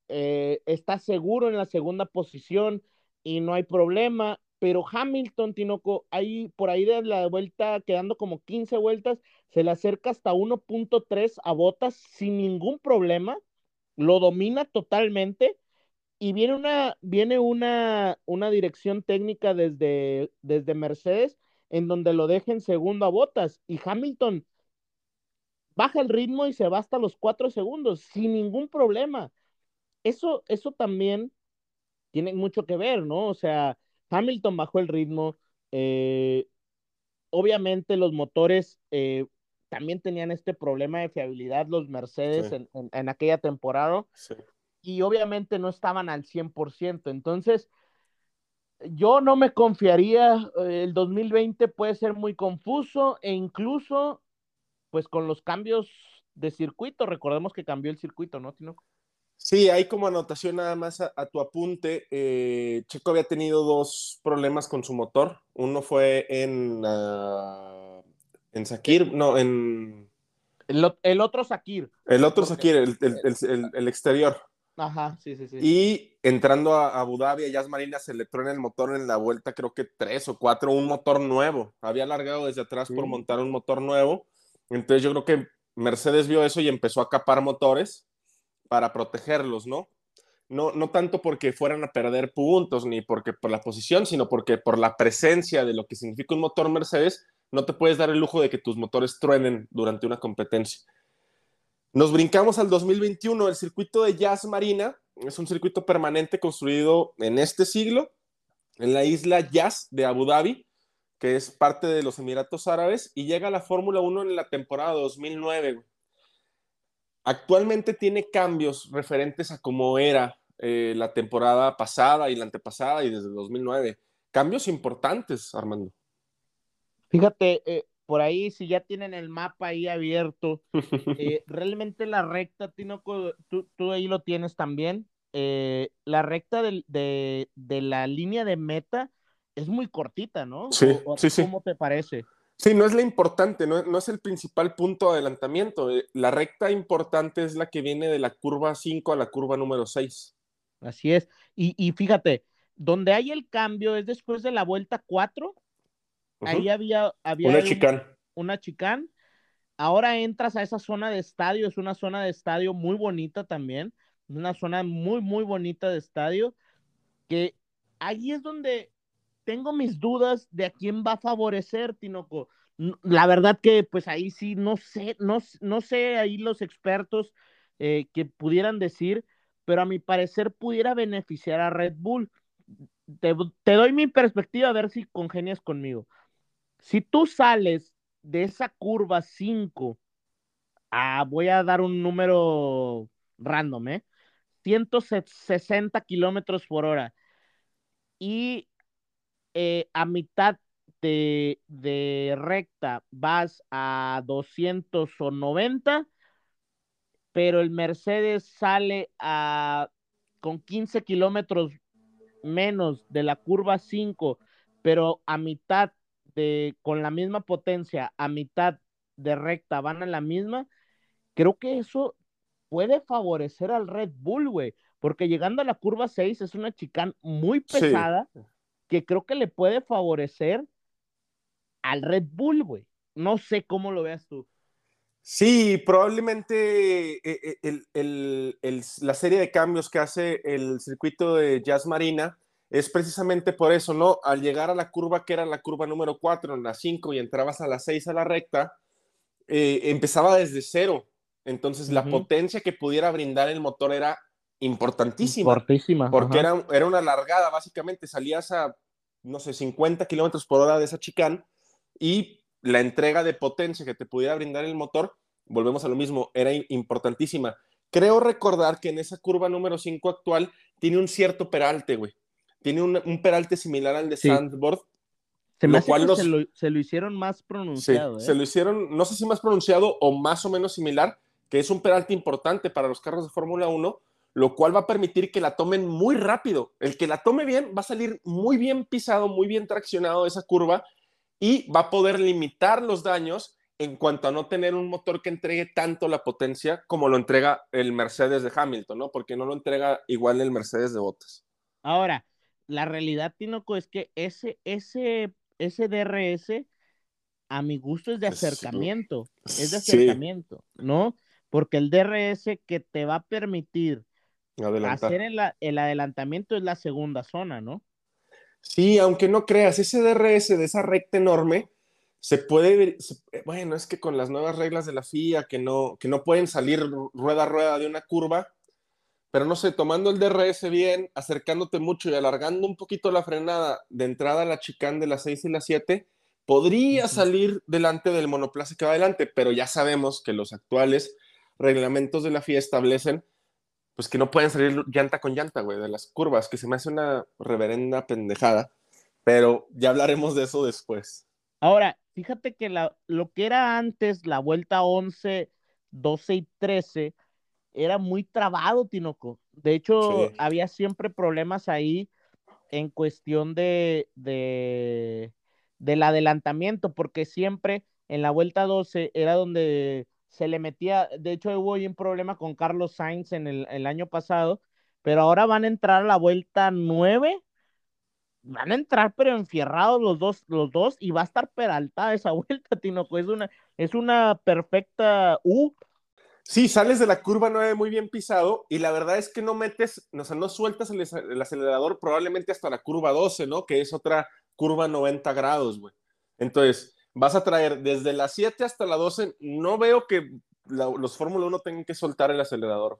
eh, está seguro en la segunda posición y no hay problema. Pero Hamilton, Tinoco, ahí por ahí de la vuelta, quedando como 15 vueltas, se le acerca hasta 1.3 a Botas sin ningún problema, lo domina totalmente y viene una, viene una, una dirección técnica desde, desde Mercedes en donde lo dejen segundo a Botas y Hamilton baja el ritmo y se va hasta los cuatro segundos sin ningún problema. Eso, eso también tiene mucho que ver, ¿no? O sea, Hamilton bajó el ritmo, eh, obviamente los motores eh, también tenían este problema de fiabilidad, los Mercedes Sí. en, en, en aquella temporada Sí. Y obviamente no estaban al 100%. Entonces, yo no me confiaría, eh, el 2020 puede ser muy confuso e incluso, pues con los cambios de circuito, recordemos que cambió el circuito, ¿no, Tino? Sí, hay como anotación nada más a, a tu apunte. eh, Checo había tenido dos problemas con su motor. Uno fue en, ah, en Sakir, no, en El, el otro Sakir. el otro Sakir, el- el- el exterior. Ajá, sí, sí, sí. Y entrando a Abu Dhabi, a Jazz Marina, se le truena el motor en la vuelta, creo que tres o cuatro, un motor nuevo. Había alargado desde atrás por Sí. montar un motor nuevo. Entonces yo creo que Mercedes vio eso y empezó a capar motores para protegerlos, ¿no? No, no tanto porque fueran a perder puntos ni porque por la posición, sino porque por la presencia de lo que significa un motor Mercedes, no te puedes dar el lujo de que tus motores truenen durante una competencia. Nos brincamos al 2021. El circuito de Jazz Marina es un circuito permanente construido en este siglo en la isla Jazz de Abu Dhabi, que es parte de los Emiratos Árabes, y llega a la Fórmula 1 en la temporada 2009. güey. Actualmente tiene cambios referentes a cómo era eh, la temporada pasada y la antepasada y desde 2009. Cambios importantes, Armando. Fíjate, eh, por ahí, si ya tienen el mapa ahí abierto, eh, *laughs* realmente la recta, Tinoco, tú, tú ahí lo tienes también. eh, la recta del- de, de la línea de meta es muy cortita, ¿no? Sí, ¿O- o sí, sí. ¿Cómo te parece? Sí, no es la importante, no, no es el principal punto de adelantamiento. eh, La recta importante es la que viene de la curva 5 a la curva número 6. Así es. Y, y fíjate, donde hay el cambio es después de la vuelta 4, ahí había, había Una un- chicane. una chicán. Ahora entras a esa zona de estadio, es una zona de estadio muy bonita también, una zona muy, muy bonita de estadio, que ahí es donde tengo mis dudas de a quién va a favorecer, Tinoco. La verdad que pues ahí sí, no sé, no, no sé ahí los expertos eh, que pudieran decir, pero a mi parecer pudiera beneficiar a Red Bull. Te, te doy mi perspectiva a ver si congenias conmigo. Si tú sales de esa curva 5 a, voy a dar un número random, ¿eh? 160 kilómetros por hora y eh, a mitad de, de recta vas a 290, pero el Mercedes sale a, con 15 kilómetros menos de la curva 5, pero a mitad con la misma potencia, a mitad de recta van a la misma, creo que eso puede favorecer al Red Bull, güey, porque llegando a la curva 6 es una chicane muy Sí. pesada que creo que le puede favorecer al Red Bull, güey. No sé cómo lo veas tú. Sí, probablemente eh, eh, el- el- el- la serie de cambios que hace el circuito de Jazz Marina es precisamente por eso, ¿no? Al llegar a la curva que era la curva número 4, en la 5 y entrabas a la 6 a la recta, eh, empezaba desde cero. Entonces la potencia que pudiera brindar el motor era importantísima. Fortísima. porque ajá. era, era una largada, básicamente salías a, no sé, 50 kilómetros por hora de esa chicane y la entrega de potencia que te pudiera brindar el motor, volvemos a lo mismo, era importantísima. Creo recordar que en esa curva número 5 actual tiene un cierto peralte, güey. Tiene un, un peralte similar al de Sí. Sandboard Se me Lo cual se, lo, se lo hicieron más Sí, pronunciado. ¿eh? se lo hicieron, no sé si más pronunciado o más o menos similar, que es un penalti importante para los carros de Fórmula 1, lo cual va a permitir que la tomen muy rápido. El que la tome bien va a salir muy bien pisado, muy bien traccionado de esa curva y va a poder limitar los daños en cuanto a no tener un motor que entregue tanto la potencia como lo entrega el Mercedes de Hamilton, ¿no? Porque no lo entrega igual el Mercedes de Bottas. Ahora, la realidad, Tinoco, es que ese, ese, ese DRS, a mi gusto, es de acercamiento. Es de Sí. acercamiento, ¿no? Porque el DRS que te va a permitir Adelantar. hacer el, el adelantamiento es la segunda zona, ¿no? Sí, aunque no creas, ese DRS de esa recta enorme se puede se- bueno, es que con las nuevas reglas de la FIA que no, que no pueden salir rueda a rueda de una curva, pero no sé, tomando el DRS bien, acercándote mucho y alargando un poquito la frenada de entrada a la chicane de las 6 y las 7, podría salir delante del monoplaza que va adelante, pero ya sabemos que los actuales reglamentos de la FIA establecen pues que no pueden salir llanta con llanta, güey, de las curvas, que se me hace una reverenda pendejada, pero ya hablaremos de eso después. Ahora, fíjate que la, lo que era antes la vuelta 11, 12 y 13 era muy trabado, Tinoco. De hecho, Sí. había siempre problemas ahí en cuestión de, de, del adelantamiento, porque siempre en la vuelta 12 era donde se le metía, de hecho hubo ahí un problema con Carlos Sainz en el, el año pasado, pero ahora van a entrar a la vuelta 9 van a entrar pero enfierrados los dos, los dos y va a estar peraltada esa *laughs* vuelta, Tinoco. Es una, es una perfecta U. Sí, sales de la curva 9 muy bien pisado y la verdad es que no metes, o sea, no sueltas el, el acelerador probablemente hasta la curva 12, ¿no? Que es otra curva 90 grados, güey. Entonces, vas a traer desde la 7 hasta la 12, no veo que la- los Fórmula 1 tengan que soltar el acelerador.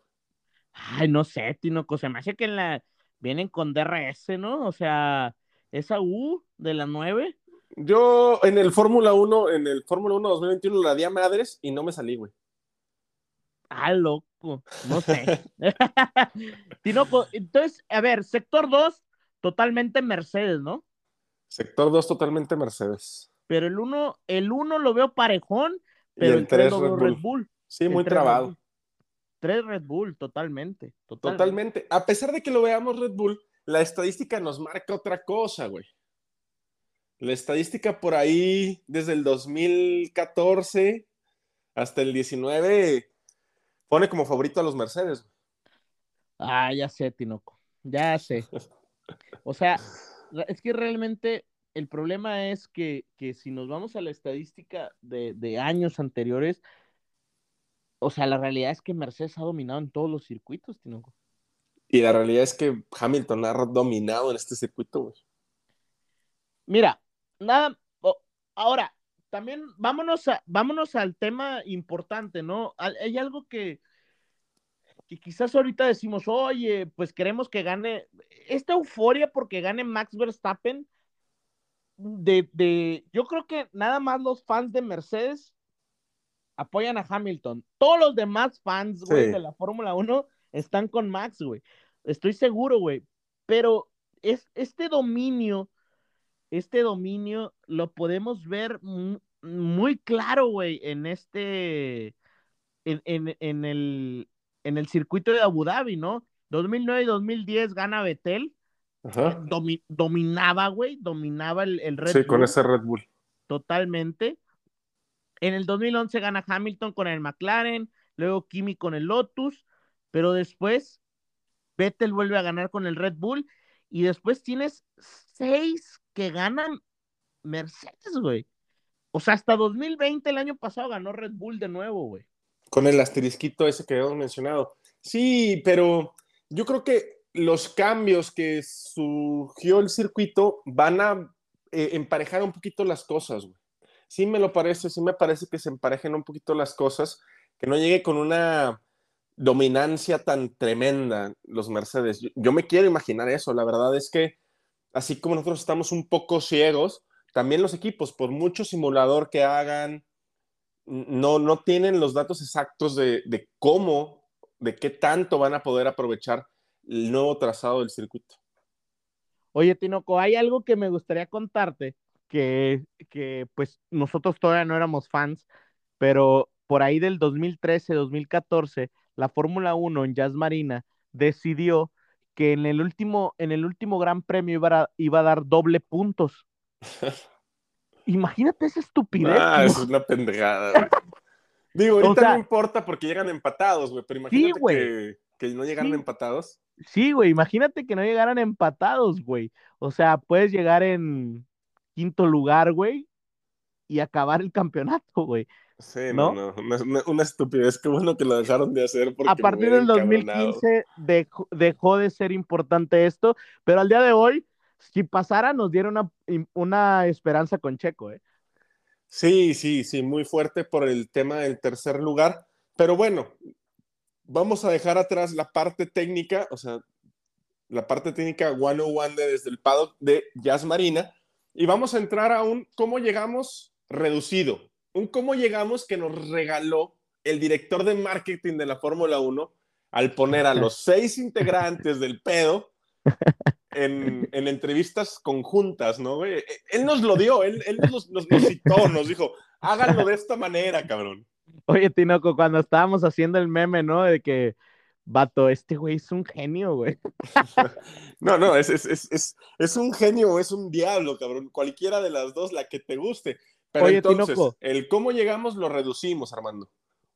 Ay, no sé, Tinoco. Se me hace que en la vienen con DRS, ¿no? O sea, esa U de la 9. Yo en el Fórmula 1, en el Fórmula 1 2021 la di a madres y no me salí, güey. Ah, loco. No sé. *laughs* *laughs* Tinoco, entonces, a ver, sector 2, totalmente Mercedes, ¿no? Sector 2 totalmente Mercedes. Pero el 1, el 1 lo veo parejón, pero el el 3 tres lo veo Red Bull. Sí, El muy trabado. Bull. Tres Red Bull, totalmente. Totalmente. Totalmente. A pesar de que lo veamos Red Bull, la estadística nos marca otra cosa, güey. La estadística por ahí, desde el 2014 hasta el 19, pone como favorito a los Mercedes. Ah, ya sé, Tinoco. Ya sé. O sea, es que realmente el problema es que, que si nos vamos a la estadística de, de años anteriores, o sea, la realidad es que Mercedes ha dominado en todos los circuitos, Tinoco. Y la realidad es que Hamilton ha dominado en este circuito, güey. Mira, nada, ahora, también vámonos, a, vámonos al tema importante, ¿no? Hay algo que, que quizás ahorita decimos, oye, pues queremos que gane, esta euforia porque gane Max Verstappen, de, de, yo creo que nada más los fans de Mercedes apoyan a Hamilton. Todos los demás fans, güey, Sí. de la Fórmula 1 están con Max, güey. Estoy seguro, güey. Pero es este dominio, este dominio lo podemos ver mu- muy claro, güey, en este, en, en, en el, en el circuito de Abu Dhabi, ¿no? 2009 y 2010 gana Betel, domi- dominaba, güey, dominaba el, el Red Sí, con Bull ese Red Bull. totalmente. En el 2011 gana Hamilton con el McLaren, luego Kimi con el Lotus, pero después Vettel vuelve a ganar con el Red Bull y después tienes seis que ganan Mercedes, güey. O sea, hasta 2020, el año pasado, ganó Red Bull de nuevo, güey. Con el asterisquito ese que habíamos mencionado. Sí, pero yo creo que los cambios que surgió el circuito van a eh, emparejar un poquito las cosas, güey. Sí me lo parece, sí me parece que se emparejen un poquito las cosas, que no llegue con una dominancia tan tremenda los Mercedes. Yo, yo me quiero imaginar eso, la verdad es que así como nosotros estamos un poco ciegos, también los equipos, por mucho simulador que hagan, no, no tienen los datos exactos de, de cómo, de qué tanto van a poder aprovechar el nuevo trazado del circuito. Oye, Tinoco, hay algo que me gustaría contarte que, que pues nosotros todavía no éramos fans, pero por ahí del 2013, 2014, la Fórmula 1 en Jazz Marina decidió que en el último, en el último Gran Premio iba a, iba a dar doble puntos. *laughs* Imagínate esa estupidez. Ah, es una pendejada. güey. Digo, ahorita O sea- no importa porque llegan empatados, güey, pero imagínate güey. que, que no llegaran Sí. empatados. Sí, güey, imagínate que no llegaran empatados, güey. O sea, puedes llegar en quinto lugar, güey, y acabar el campeonato, güey. Sí, no, ¿No? no, una, estupidez. Qué bueno que lo dejaron de hacer porque A partir del encabronado. 2015 dejó, dejó de ser importante esto, pero al día de hoy, si pasara, nos diera una, una esperanza con Checo, ¿eh? Sí, sí, sí, muy fuerte por el tema del tercer lugar. Pero bueno, vamos a dejar atrás la parte técnica, o sea, la parte técnica 101 de desde el paddock de Jazz Marina, y vamos a entrar a un cómo llegamos reducido, un cómo llegamos que nos regaló el director de marketing de la Fórmula 1 al poner a los seis integrantes del pedo en, en entrevistas conjuntas, ¿no? güey? Él nos lo dio, él, él nos, nos- nos citó, nos dijo, háganlo de esta manera, cabrón. Oye, Tinoco, cuando estábamos haciendo el meme, ¿no? De que, vato, este güey es un genio, güey. *laughs* No, no, es, es, es, es, es un genio es un diablo, cabrón. Cualquiera de las dos, la que te guste. Pero Oye, entonces, Tinoco. el cómo llegamos lo reducimos, Armando.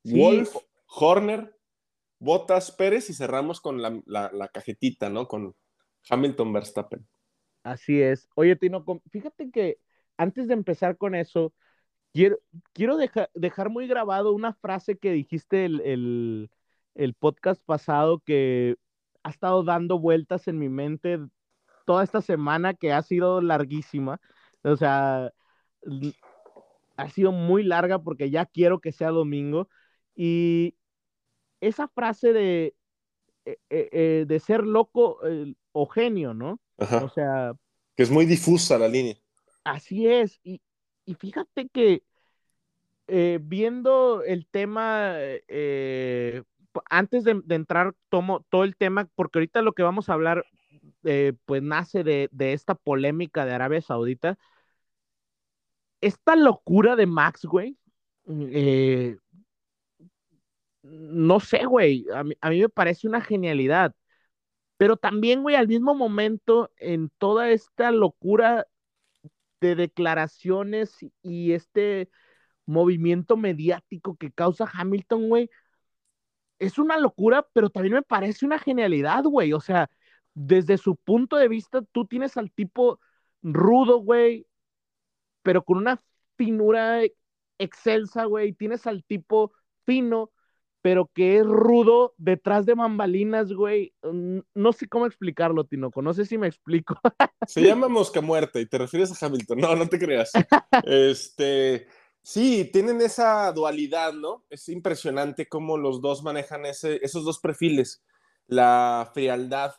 Sí. Wolf, Horner, Botas, Pérez y cerramos con la, la, la cajetita, ¿no? Con Hamilton Verstappen. Así es. Oye, Tinoco, fíjate que antes de empezar con eso, quiero, quiero deja- dejar muy grabado una frase que dijiste el, el, el podcast pasado que ha estado dando vueltas en mi mente toda esta semana que ha sido larguísima. O sea, ha sido muy larga porque ya quiero que sea domingo. Y esa frase de, eh, eh, eh, de ser loco o genio, ¿no? Ajá. O sea, Que es muy difusa la línea. Así es, y, y fíjate que viendo el tema, antes de, de entrar, tomo todo el tema, porque ahorita lo que vamos a hablar, eh, pues nace de, de esta polémica de Arabia Saudita. Esta locura de Max, güey, eh, no sé, güey, a mí, a mí me parece una genialidad. Pero también, güey, al mismo momento, en toda esta locura de declaraciones y este movimiento mediático que causa Hamilton, güey, es una locura, pero también me parece una genialidad, güey. O sea, desde su punto de vista, tú tienes al tipo rudo, güey, pero con una finura excelsa, güey. Tienes al tipo fino, pero que es rudo detrás de bambalinas, güey. Mm, No sé cómo explicarlo, Tinoco. No sé si me explico. *laughs* Se llama Mosca Muerta y te refieres a Hamilton. No, no te creas. Este, sí, tienen esa dualidad, ¿no? Es impresionante cómo los dos manejan esos dos perfiles. La frialdad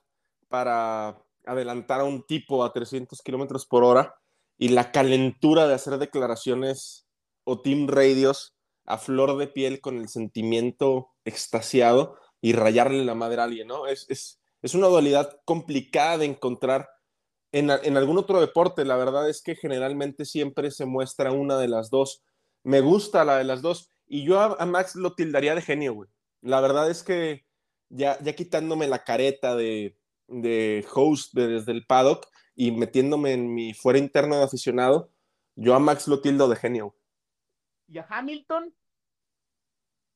para adelantar a un tipo a 300 kilómetros por hora y la calentura de hacer declaraciones o team radios a flor de piel con el sentimiento extasiado y rayarle la madre a alguien, ¿no? Es, es, es una dualidad complicada de encontrar en, en, algún otro deporte, la verdad es que generalmente siempre se muestra una de las dos. Me gusta la de las dos. Y yo a, a Max lo tildaría de genio, güey. La verdad es que ya, ya quitándome la careta de, de host de, desde el paddock y metiéndome en mi fuera interno de aficionado, yo a Max lo tildo de genio. ¿Y a Hamilton?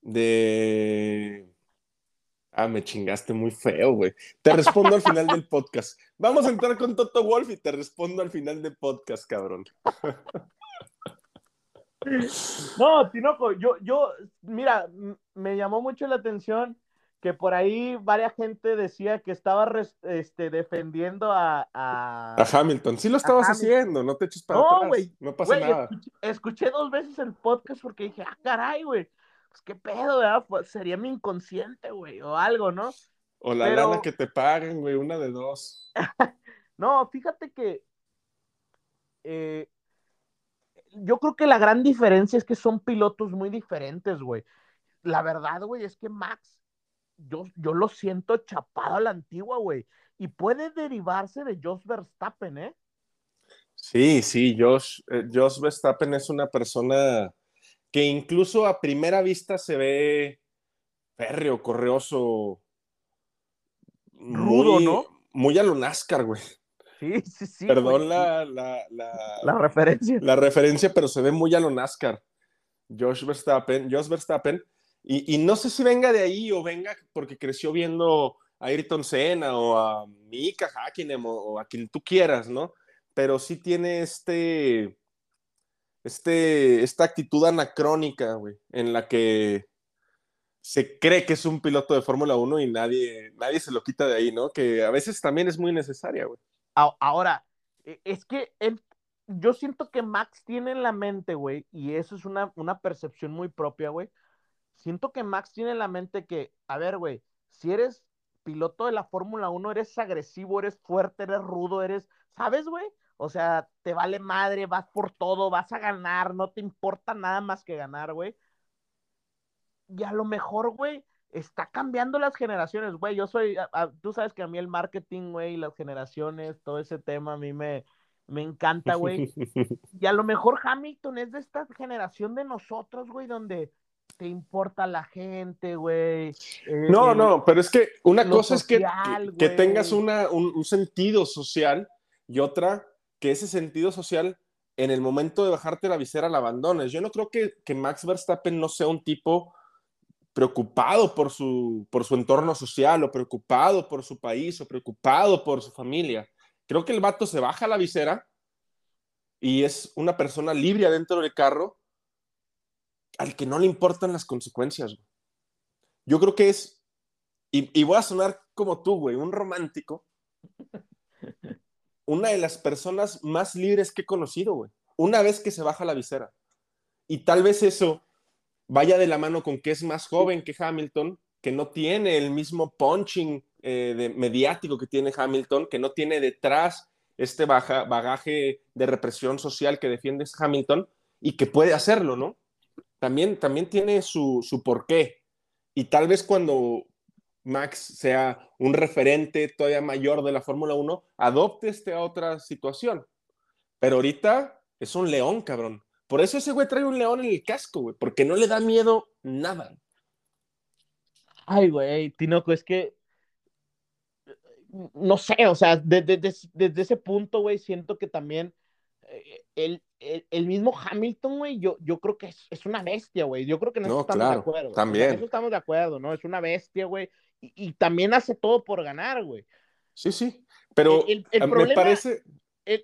De... Ah, me chingaste muy feo, güey. Te respondo al final del podcast. Vamos a entrar con Toto Wolf y te respondo al final del podcast, cabrón. *laughs* No, Tinoco, yo, yo, mira, me llamó mucho la atención que por ahí varias gente decía que estaba este, defendiendo a, a... a... Hamilton. Sí lo estabas haciendo, no te eches para no, atrás. Wey, no pasa wey, nada. Escuché, escuché, dos veces el podcast porque dije, ah, caray, güey, pues qué pedo, ¿verdad? Pues sería mi inconsciente, güey, o algo, ¿no? O la Pero... lana que te paguen, güey, una de dos. *laughs* no, fíjate que eh, yo creo que la gran diferencia es que son pilotos muy diferentes, güey. La verdad, güey, es que Max, yo, yo lo siento chapado a la antigua, güey. Y puede derivarse de Jos Verstappen, ¿eh? Sí, sí, Josh, eh, Josh Verstappen es una persona que incluso a primera vista se ve férreo, correoso, Rudo, muy- ¿no? Muy a lo NASCAR, güey. Sí, sí, sí. Perdón la, la- La referencia. la referencia, pero se ve muy a lo NASCAR. Josh Verstappen, Josh Verstappen. Y, no sé si venga de ahí o venga porque creció viendo a Ayrton Senna o a Mika Hakkinen o, a quien tú quieras, ¿no? Pero sí tiene este, este, esta actitud anacrónica, güey, en la que se cree que es un piloto de Fórmula 1 y nadie, nadie se lo quita de ahí, ¿no? Que a veces también es muy necesaria, güey. Ahora, e- es que él- yo siento que Max tiene en la mente, güey, y eso es una, una percepción muy propia, güey. Siento que Max tiene en la mente que, a ver, güey, si eres piloto de la Fórmula 1, eres agresivo, eres fuerte, eres rudo, eres, ¿sabes, güey? O sea, te vale madre, vas por todo, vas a ganar, no te importa nada más que ganar, güey. Y a lo mejor, güey, está cambiando las generaciones, güey. Yo soy, a- a- tú sabes que a mí el marketing, güey, las generaciones, todo ese tema a mí me, me encanta, güey. *laughs* Y a lo mejor Hamilton es de esta generación de nosotros, güey, donde te importa la gente, güey. eh, No, no, pero es que una cosa es que, que, tengas una, un, un sentido social y otra que ese sentido social en el momento de bajarte la visera la abandones. Yo no creo que, que Max Verstappen no sea un tipo preocupado por su, por su entorno social o preocupado por su país o preocupado por su familia. Creo que el vato se baja la visera y es una persona libre adentro del carro al que no le importan las consecuencias. güey. Yo creo que es, y, y voy a sonar como tú, güey, un romántico, *laughs* una de las personas más libres que he conocido, güey, una vez que se baja la visera. Y tal vez eso vaya de la mano con que es más joven que Hamilton, que no tiene el mismo punching eh, de, mediático que tiene Hamilton, que no tiene detrás este baja, bagaje de represión social que defiende Hamilton y que puede hacerlo, ¿no? También, también tiene su, su porqué. Y tal vez cuando Max sea un referente todavía mayor de la Fórmula 1, adopte esta otra situación. Pero ahorita es un león, cabrón. Por eso ese güey trae un león en el casco, güey, porque no le da miedo nada. Ay, güey, Tinoco, es que no sé, o sea, desde, desde, desde ese punto, güey, siento que también eh, el, el, el, mismo Hamilton, güey, yo, yo creo que es, es una bestia, güey. Yo creo que en eso No, estamos claro, de acuerdo. también. En eso estamos de acuerdo, ¿no? Es una bestia, güey. Y, y también hace todo por ganar, güey. Sí, sí. Pero El- el- el me problema- parece.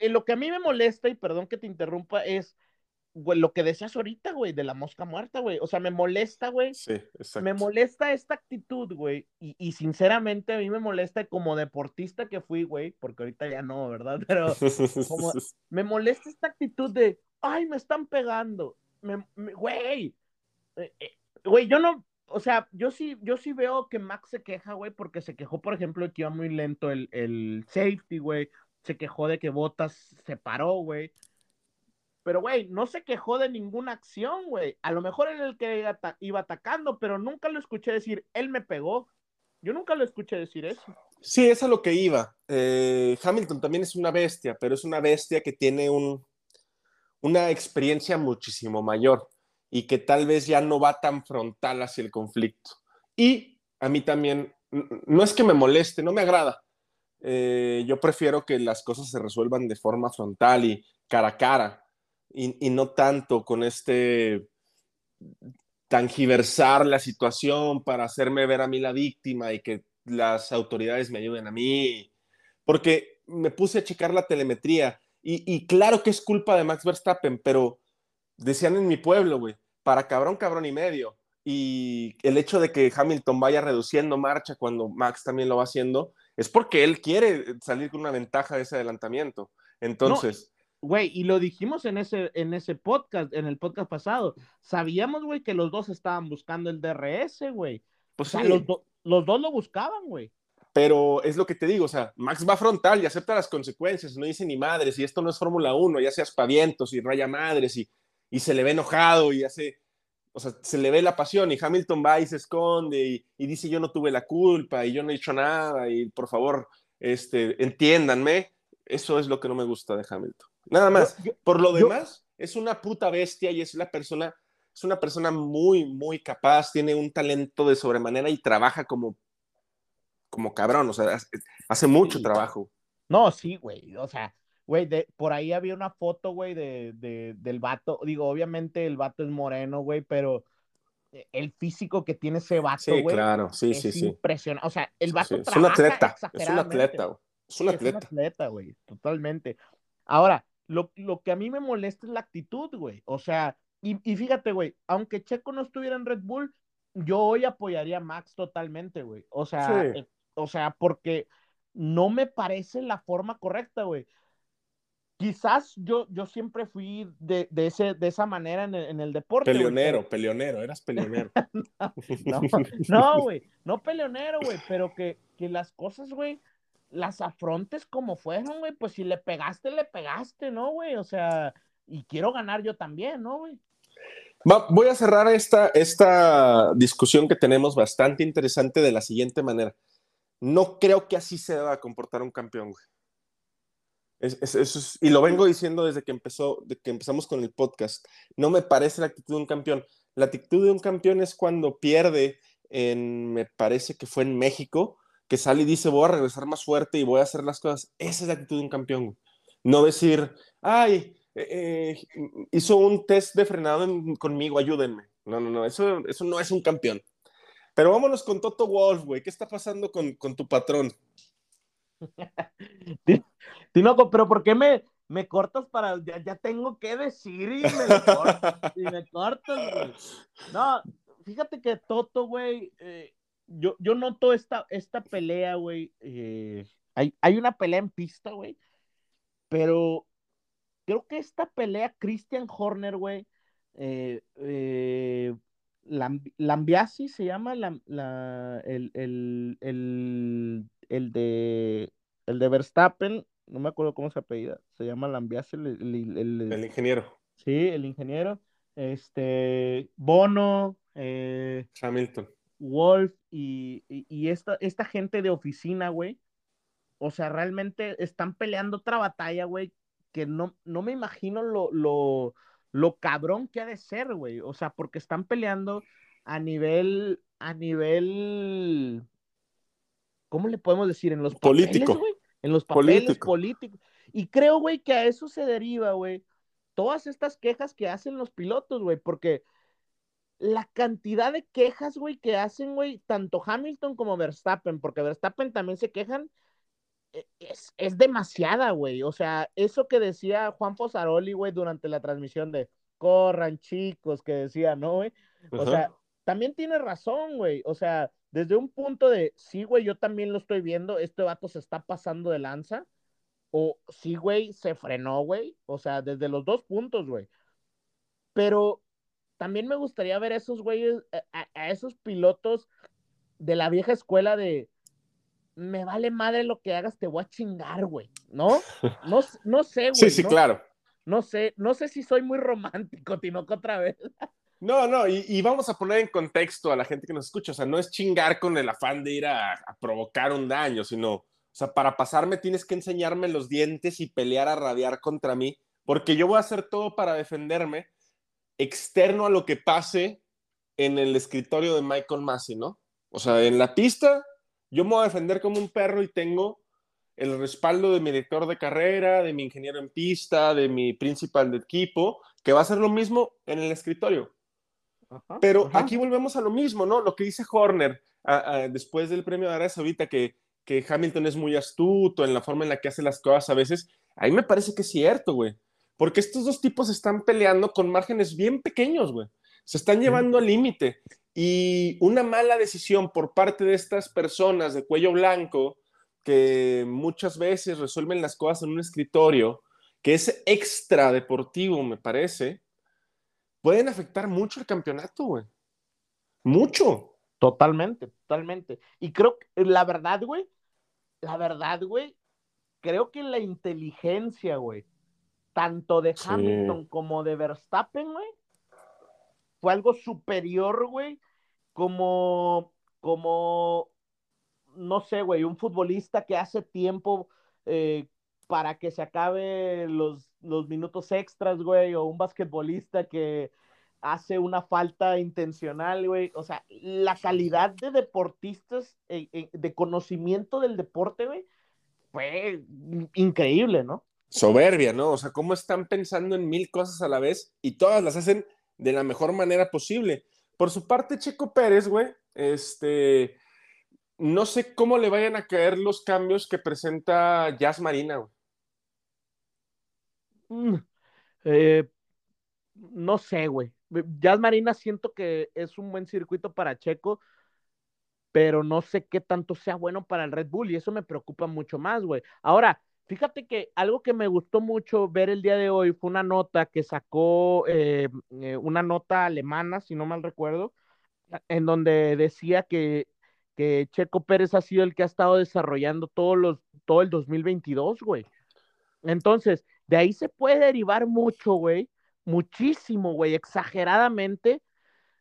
Lo que a mí me molesta, y perdón que te interrumpa, es, güey, lo que decías ahorita, güey, de la mosca muerta, güey. O sea, me molesta, güey, Sí, exacto. me molesta esta actitud, güey. Y, y sinceramente a mí me molesta como deportista que fui, güey, porque ahorita ya no, ¿verdad? *laughs* Pero como- *laughs* me molesta esta actitud de, ay, me están pegando. Me- me- Güey, Eh, eh, güey, yo no, o sea, yo sí, yo sí veo que Max se queja, güey, porque se quejó, por ejemplo, de que iba muy lento el, el safety, güey. Se quejó de que Botas se paró, güey. Pero, güey, no se quejó de ninguna acción, güey. A lo mejor era el que iba, ata- iba atacando, pero nunca lo escuché decir, él me pegó. Yo nunca lo escuché decir eso. Sí, es a lo que iba. Eh, Hamilton también es una bestia, pero es una bestia que tiene un, una experiencia muchísimo mayor y que tal vez ya no va tan frontal hacia el conflicto. Y a mí también, no es que me moleste, no me agrada. Eh, yo prefiero que las cosas se resuelvan de forma frontal y cara a cara y, y no tanto con este tangiversar la situación para hacerme ver a mí la víctima y que las autoridades me ayuden a mí, porque me puse a checar la telemetría y, y claro que es culpa de Max Verstappen, pero decían en mi pueblo, güey, para cabrón, cabrón y medio. Y el hecho de que Hamilton vaya reduciendo marcha cuando Max también lo va haciendo, es porque él quiere salir con una ventaja de ese adelantamiento. Entonces, Güey, y lo dijimos en ese, en ese podcast, en el podcast pasado. Sabíamos, güey, que los dos estaban buscando el DRS, güey. O pues sea, sí, los, do- los dos lo buscaban, güey. pero es lo que te digo, o sea, Max va frontal y acepta las consecuencias, no dice ni madres, y esto no es Fórmula 1, ya sea aspavientos y raya madres y, y se le ve enojado y hace, o sea, se le ve la pasión y Hamilton va y se esconde y, y dice yo no tuve la culpa y yo no he hecho nada y por favor, este, entiéndanme, eso es lo que no me gusta de Hamilton. Nada más. Yo- yo- Por lo yo- demás, es una puta bestia y es la persona, es una persona muy, muy capaz, tiene un talento de sobremanera y trabaja como, como cabrón, o sea, hace- mucho Sí. trabajo. No, sí, güey. O sea, güey, de, por ahí había una foto, güey, de, de- del vato. Digo, obviamente el vato es moreno, güey, pero el físico que tiene ese vato, Sí, güey, claro, sí, es sí, sí. impresionante. O sea, el Sí, vato sí. Es un atleta, es un atleta, güey. es un Sí, atleta. Es un atleta, güey, totalmente. Ahora, lo, lo que a mí me molesta es la actitud, güey. O sea, y, y fíjate, güey, aunque Checo no estuviera en Red Bull, yo hoy apoyaría a Max totalmente, güey. O sea, Sí. eh, o sea, porque no me parece la forma correcta, güey. Quizás yo, yo siempre fui de, de, ese, de esa manera en el, en el deporte. güey, Peleonero, peleonero, eras peleonero. *laughs* no, no, güey, no peleonero, güey, pero que, que las cosas, güey, las afrontes como fueron, güey, pues si le pegaste, le pegaste, ¿no, güey? O sea, y quiero ganar yo también, ¿no, güey? Voy a cerrar esta, esta discusión que tenemos bastante interesante de la siguiente manera. No creo que así se deba comportar un campeón, güey. Es- es- y lo vengo diciendo desde que empezó, de que empezamos con el podcast. No me parece la actitud de un campeón. La actitud de un campeón es cuando pierde en, me parece que fue en México, que sale y dice, voy a regresar más fuerte y voy a hacer las cosas. Esa es la actitud de un campeón. No decir, ay, eh, eh, hizo un test de frenado en- conmigo, ayúdenme. No, no, no, eso, eso no es un campeón. Pero vámonos con Toto Wolf, güey. ¿Qué está pasando con, con tu patrón? *laughs* Tinoco, pero ¿por qué me, me cortas para, ya, ya tengo que decir y me cortas, güey? No, fíjate que Toto, güey, eh, yo, yo noto esta, esta pelea, güey, eh, hay, hay una pelea en pista, güey, pero creo que esta pelea, Christian Horner, güey, eh, eh, Lam- Lambiasi se llama la, la- el, el, el, el de el de Verstappen, no me acuerdo cómo se apellida, se llama Lambiasi, el, el- el- El ingeniero sí, el ingeniero, este, Bono, eh, Hamilton. Wolf y, y, y esta, esta gente de oficina, güey, o sea, realmente están peleando otra batalla, güey, que no, no me imagino lo, lo, lo cabrón que ha de ser, güey. O sea, porque están peleando a nivel, a nivel, ¿cómo le podemos decir? En los papeles, Político. güey. En los papeles Político. políticos. Y creo, güey, que a eso se deriva, güey, todas estas quejas que hacen los pilotos, güey, porque la cantidad de quejas, güey, que hacen, güey, tanto Hamilton como Verstappen, porque Verstappen también se quejan, e- es, es demasiada, güey. O sea, eso que decía Juan Fosaroli, güey, durante la transmisión de corran, chicos, que decía, ¿no, güey? O Ajá. sea, también tiene razón, güey. O sea, desde un punto de, sí, güey, yo también lo estoy viendo, este vato se está pasando de lanza. O sí, güey, se frenó, güey. O sea, desde los dos puntos, güey. Pero también me gustaría ver a esos güeyes, a, a- a esos pilotos de la vieja escuela de me vale madre lo que hagas, te voy a chingar, güey. ¿No? *laughs* No, no sé, güey. sí, sí, no, claro. No sé, no sé si soy muy romántico, Tinoco, otra vez. No, no, y, y vamos a poner en contexto a la gente que nos escucha. O sea, no es chingar con el afán de ir a, a provocar un daño, sino, o sea, para pasarme tienes que enseñarme los dientes y pelear a rabiar contra mí, porque yo voy a hacer todo para defenderme externo a lo que pase en el escritorio de Michael Massey, ¿no? O sea, en la pista, yo me voy a defender como un perro y tengo el respaldo de mi director de carrera, de mi ingeniero en pista, de mi principal de equipo, que va a hacer lo mismo en el escritorio. Ajá, Pero ajá. aquí volvemos a lo mismo, ¿no? Lo que dice Horner a- a- después del premio de Arabia Saudita, que, que Hamilton es muy astuto en la forma en la que hace las cosas a veces, ahí me parece que es cierto, güey. Porque estos dos tipos están peleando con márgenes bien pequeños, güey. Se están llevando al límite. Y una mala decisión por parte de estas personas de cuello blanco, que muchas veces resuelven las cosas en un escritorio, que es extra deportivo, me parece, pueden afectar mucho el campeonato, güey. Mucho. Totalmente, totalmente. Y creo que la verdad, güey, la verdad, güey, creo que la inteligencia, güey, tanto de Sí. Hamilton como de Verstappen, güey, fue algo superior, güey, como, como, no sé, güey, un futbolista que hace tiempo eh, para que se acabe los los minutos extras, güey, o un basquetbolista que hace una falta intencional, güey. O sea, la calidad de deportistas, eh, eh, de conocimiento del deporte, güey, fue increíble, ¿no? Soberbia, ¿no? O sea, cómo están pensando en mil cosas a la vez y todas las hacen de la mejor manera posible. Por su parte, Checo Pérez, güey, este, no sé cómo le vayan a caer los cambios que presenta Jazz Marina, güey. Mm, eh, no sé, güey. Jazz Marina siento que es un buen circuito para Checo, pero no sé qué tanto sea bueno para el Red Bull y eso me preocupa mucho más, güey. Ahora, fíjate que algo que me gustó mucho ver el día de hoy fue una nota que sacó eh, eh, una nota alemana, si no mal recuerdo, en donde decía que, que Checo Pérez ha sido el que ha estado desarrollando todos los, todo el 2022, güey. Entonces, de ahí se puede derivar mucho, güey, muchísimo, güey, exageradamente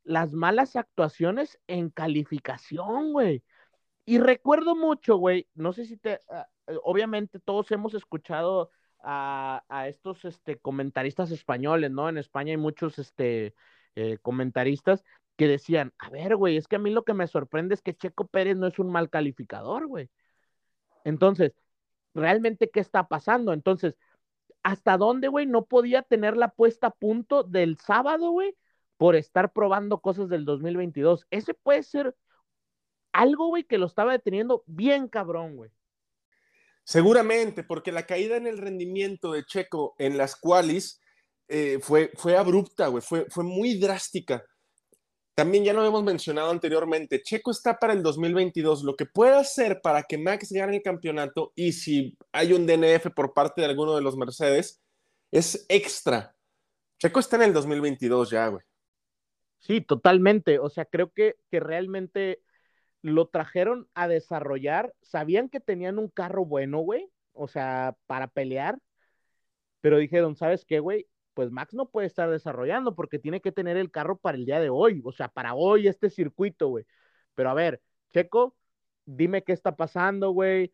las malas actuaciones en calificación, güey. Y recuerdo mucho, güey, no sé si te, ah, eh, obviamente todos hemos escuchado a, estos este, comentaristas españoles, ¿no? En España hay muchos este, eh, comentaristas que decían, a ver, güey, es que a mí lo que me sorprende es que Checo Pérez no es un mal calificador, güey. Entonces, ¿realmente qué está pasando? Entonces, ¿hasta dónde, güey, no podía tener la puesta a punto del sábado, güey, por estar probando cosas del 2022? Ese puede ser algo, güey, que lo estaba deteniendo bien cabrón, güey. Seguramente, porque la caída en el rendimiento de Checo en las cuales eh, fue, fue abrupta, güey, fue, fue muy drástica. También ya lo hemos mencionado anteriormente, Checo está para el 2022, lo que puede hacer para que Max gane el campeonato y si hay un DNF por parte de alguno de los Mercedes, es extra. Checo está en el 2022 ya, güey. Sí, totalmente. O sea, creo que, que realmente lo trajeron a desarrollar. Sabían que tenían un carro bueno, güey. O sea, para pelear. Pero dijeron, ¿sabes qué, güey? pues Max no puede estar desarrollando porque tiene que tener el carro para el día de hoy, o sea, para hoy este circuito, güey. Pero a ver, Checo, dime qué está pasando, güey,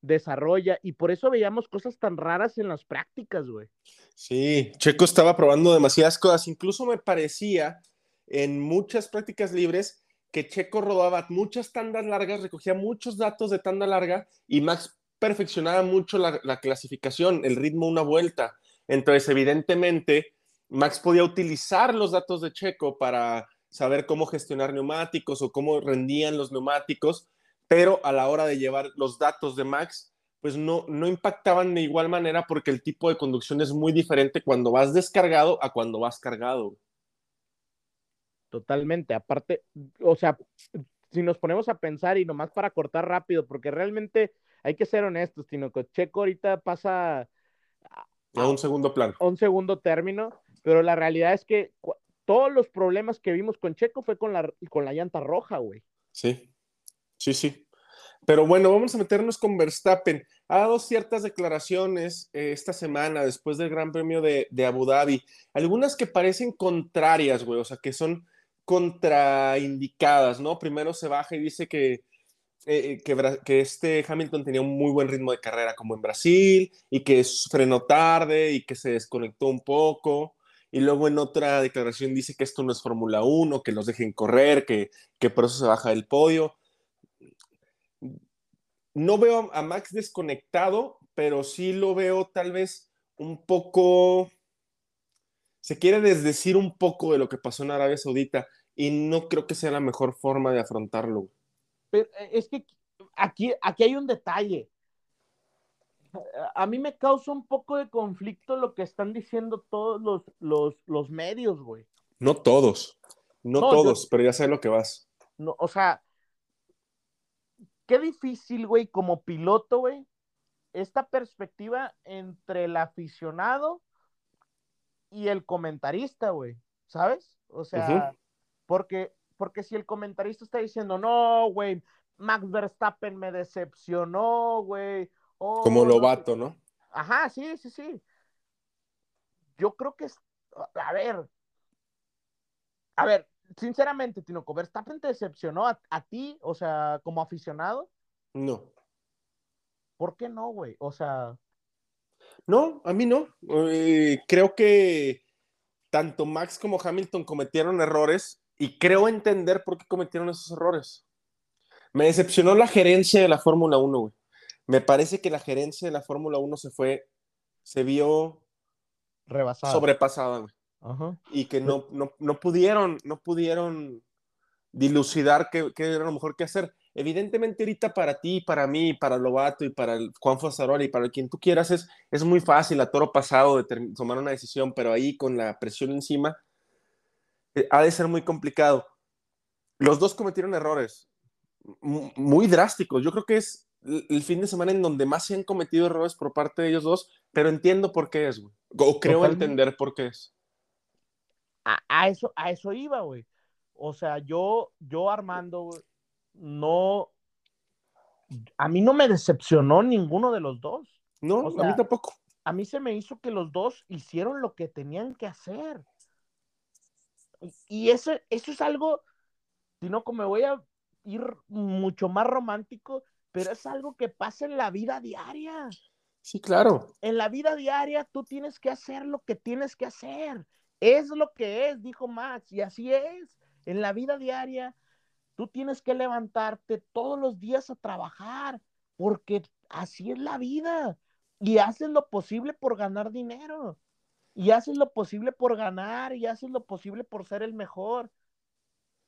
desarrolla, y por eso veíamos cosas tan raras en las prácticas, güey. Sí, Checo estaba probando demasiadas cosas, incluso me parecía en muchas prácticas libres que Checo rodaba muchas tandas largas, recogía muchos datos de tanda larga y Max perfeccionaba mucho la, la clasificación, el ritmo una vuelta entonces, evidentemente, Max podía utilizar los datos de Checo para saber cómo gestionar neumáticos o cómo rendían los neumáticos, pero a la hora de llevar los datos de Max, pues no, no impactaban de igual manera porque el tipo de conducción es muy diferente cuando vas descargado a cuando vas cargado. Totalmente, aparte, o sea, si nos ponemos a pensar y nomás para cortar rápido, porque realmente hay que ser honestos, sino que Checo ahorita pasa a un segundo plano. A un segundo término, pero la realidad es que todos los problemas que vimos con Checo fue con la, con la llanta roja, güey. Sí, sí, sí. Pero bueno, vamos a meternos con Verstappen. Ha dado ciertas declaraciones eh, esta semana después del Gran Premio de, de, Abu Dhabi. Algunas que parecen contrarias, güey, o sea, que son contraindicadas, ¿no? Primero se baja y dice que eh, que, este Hamilton tenía un muy buen ritmo de carrera como en Brasil y que frenó tarde y que se desconectó un poco. Y luego en otra declaración dice que esto no es Fórmula 1, que los dejen correr, que, que por eso se baja del podio. No veo a Max desconectado, pero sí lo veo tal vez un poco... Se quiere desdecir un poco de lo que pasó en Arabia Saudita y no creo que sea la mejor forma de afrontarlo. Pero eh, es que aquí, aquí hay un detalle. A mí me causa un poco de conflicto lo que están diciendo todos los, los, los medios, güey. No todos, no, todos, pero ya sé lo que vas. No, o sea, qué difícil, güey, como piloto, güey, esta perspectiva entre el aficionado y el comentarista, güey, ¿sabes? O sea, porque porque si el comentarista está diciendo, no, güey, Max Verstappen me decepcionó, güey. Oh, Como lobato, ¿no? Ajá, sí, sí, sí. Yo creo que es, a ver, a ver, sinceramente, Tinoco, ¿Verstappen te decepcionó a, a ti, o sea, como aficionado? No. ¿Por qué no, güey? O sea. No, a mí no. Eh, creo que tanto Max como Hamilton cometieron errores y creo entender por qué cometieron esos errores. Me decepcionó la gerencia de la Fórmula 1, güey. Me parece que la gerencia de la Fórmula 1 se fue, se vio Rebasada. sobrepasada, güey. Ajá. Y que no, no, no pudieron, no pudieron dilucidar qué, qué era lo mejor que hacer. Evidentemente ahorita para ti, para mí, para Lobato y para el Juan Fosaroli y para quien tú quieras es, es muy fácil a toro pasado de tomar una decisión, pero ahí con la presión encima eh, ha de ser muy complicado. Los dos cometieron errores mu- muy drásticos. Yo creo que es el fin de semana en donde más se han cometido errores por parte de ellos dos, pero entiendo por qué es, güey. O creo Totalmente. entender por qué es. a, a eso, a eso iba, güey. O sea, yo, yo Armando, güey, no, a mí no me decepcionó ninguno de los dos. No, O a mí tampoco. A mí se me hizo que los dos hicieron lo que tenían que hacer. Y- eso, eso es algo, si no, como me voy a ir mucho más romántico, pero es algo que pasa en la vida diaria. Sí, claro. en la vida diaria tú tienes que hacer lo que tienes que hacer. Es lo que es, dijo Max, y así es. En la vida diaria tú tienes que levantarte todos los días a trabajar, porque así es la vida. Y haces lo posible por ganar dinero. Y haces lo posible por ganar, y haces lo posible por ser el mejor.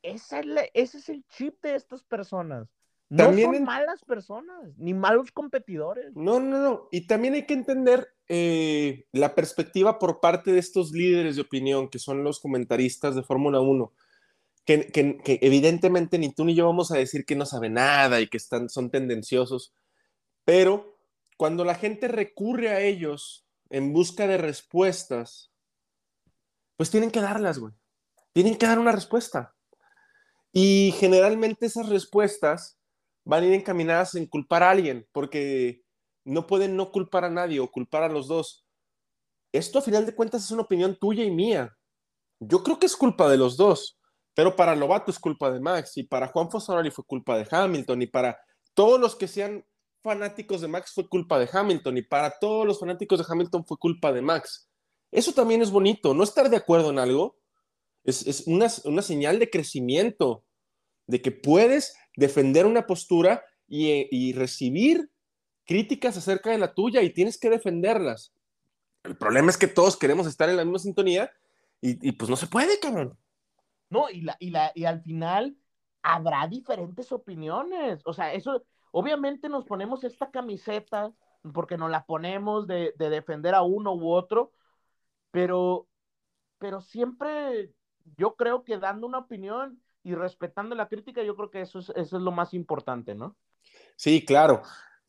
Ese es, la- ese es el chip de estas personas. No También son en- malas personas, ni malos competidores. No, no, no. Y también hay que entender eh, la perspectiva por parte de estos líderes de opinión, que son los comentaristas de Fórmula 1, que, que- que evidentemente ni tú ni yo vamos a decir que no saben nada y que están, son tendenciosos, pero cuando la gente recurre a ellos en busca de respuestas, pues tienen que darlas, güey. Tienen que dar una respuesta. Y generalmente esas respuestas van a ir encaminadas en culpar a alguien, porque no pueden no culpar a nadie o culpar a los dos. Esto a final de cuentas es una opinión tuya y mía. Yo creo que es culpa de los dos, pero para Lobato es culpa de Max y para Juan Fosaroli fue culpa de Hamilton y para todos los que sean fanáticos de Max fue culpa de Hamilton y para todos los fanáticos de Hamilton fue culpa de Max. Eso también es bonito, no estar de acuerdo en algo es, es una, una señal de crecimiento, de que puedes defender una postura y, y recibir críticas acerca de la tuya y tienes que defenderlas. El problema es que todos queremos estar en la misma sintonía y, y pues no se puede, cabrón. No, y, la, y, la, y al final habrá diferentes opiniones. O sea, eso, obviamente nos ponemos esta camiseta porque nos la ponemos de, de defender a uno u otro, pero, pero siempre yo creo que dando una opinión y respetando la crítica, yo creo que eso es, eso es lo más importante, ¿no? Sí, claro.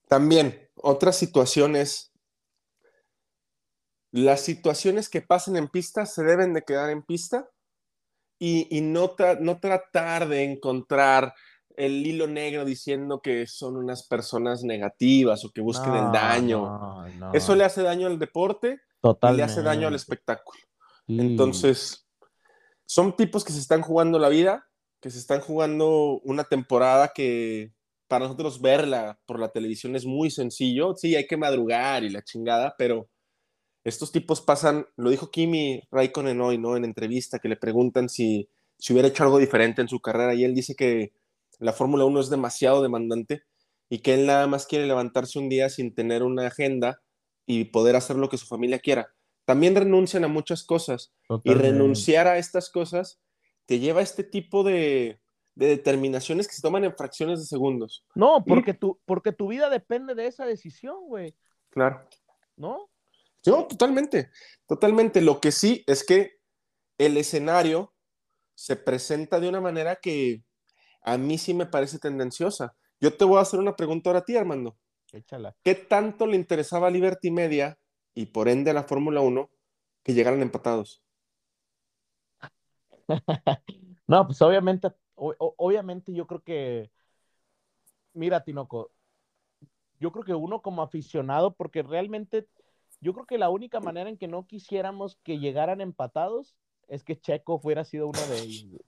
También, otra situación es, las situaciones que pasen en pista se deben de quedar en pista y, y no tratar de encontrar el hilo negro diciendo que son unas personas negativas o que busquen el daño. No, no. Eso le hace daño al deporte y le hace daño al espectáculo. Sí. Entonces, son tipos que se están jugando la vida, que se están jugando una temporada que para nosotros verla por la televisión es muy sencillo. Sí, hay que madrugar y la chingada, pero estos tipos pasan, lo dijo Kimi Raikkonen hoy, ¿no? En entrevista, que le preguntan si, si hubiera hecho algo diferente en su carrera y él dice que la Fórmula 1 es demasiado demandante y que él nada más quiere levantarse un día sin tener una agenda y poder hacer lo que su familia quiera. También renuncian a muchas cosas y renunciar a estas cosas te lleva a este tipo de, de determinaciones que se toman en fracciones de segundos. No, porque tu, porque tu vida depende de esa decisión, güey, Claro. ¿no? No, totalmente, totalmente. Lo que sí es que el escenario se presenta de una manera que a mí sí me parece tendenciosa. Yo te voy a hacer una pregunta ahora a ti, Armando. Échala. ¿Qué tanto le interesaba a Liberty Media y por ende a la Fórmula 1 que llegaran empatados? *laughs* No, pues obviamente, o- obviamente yo creo que, mira, Tinoco, yo creo que uno como aficionado, porque realmente yo creo que la única manera en que no quisiéramos que llegaran empatados es que Checo fuera sido uno de ellos.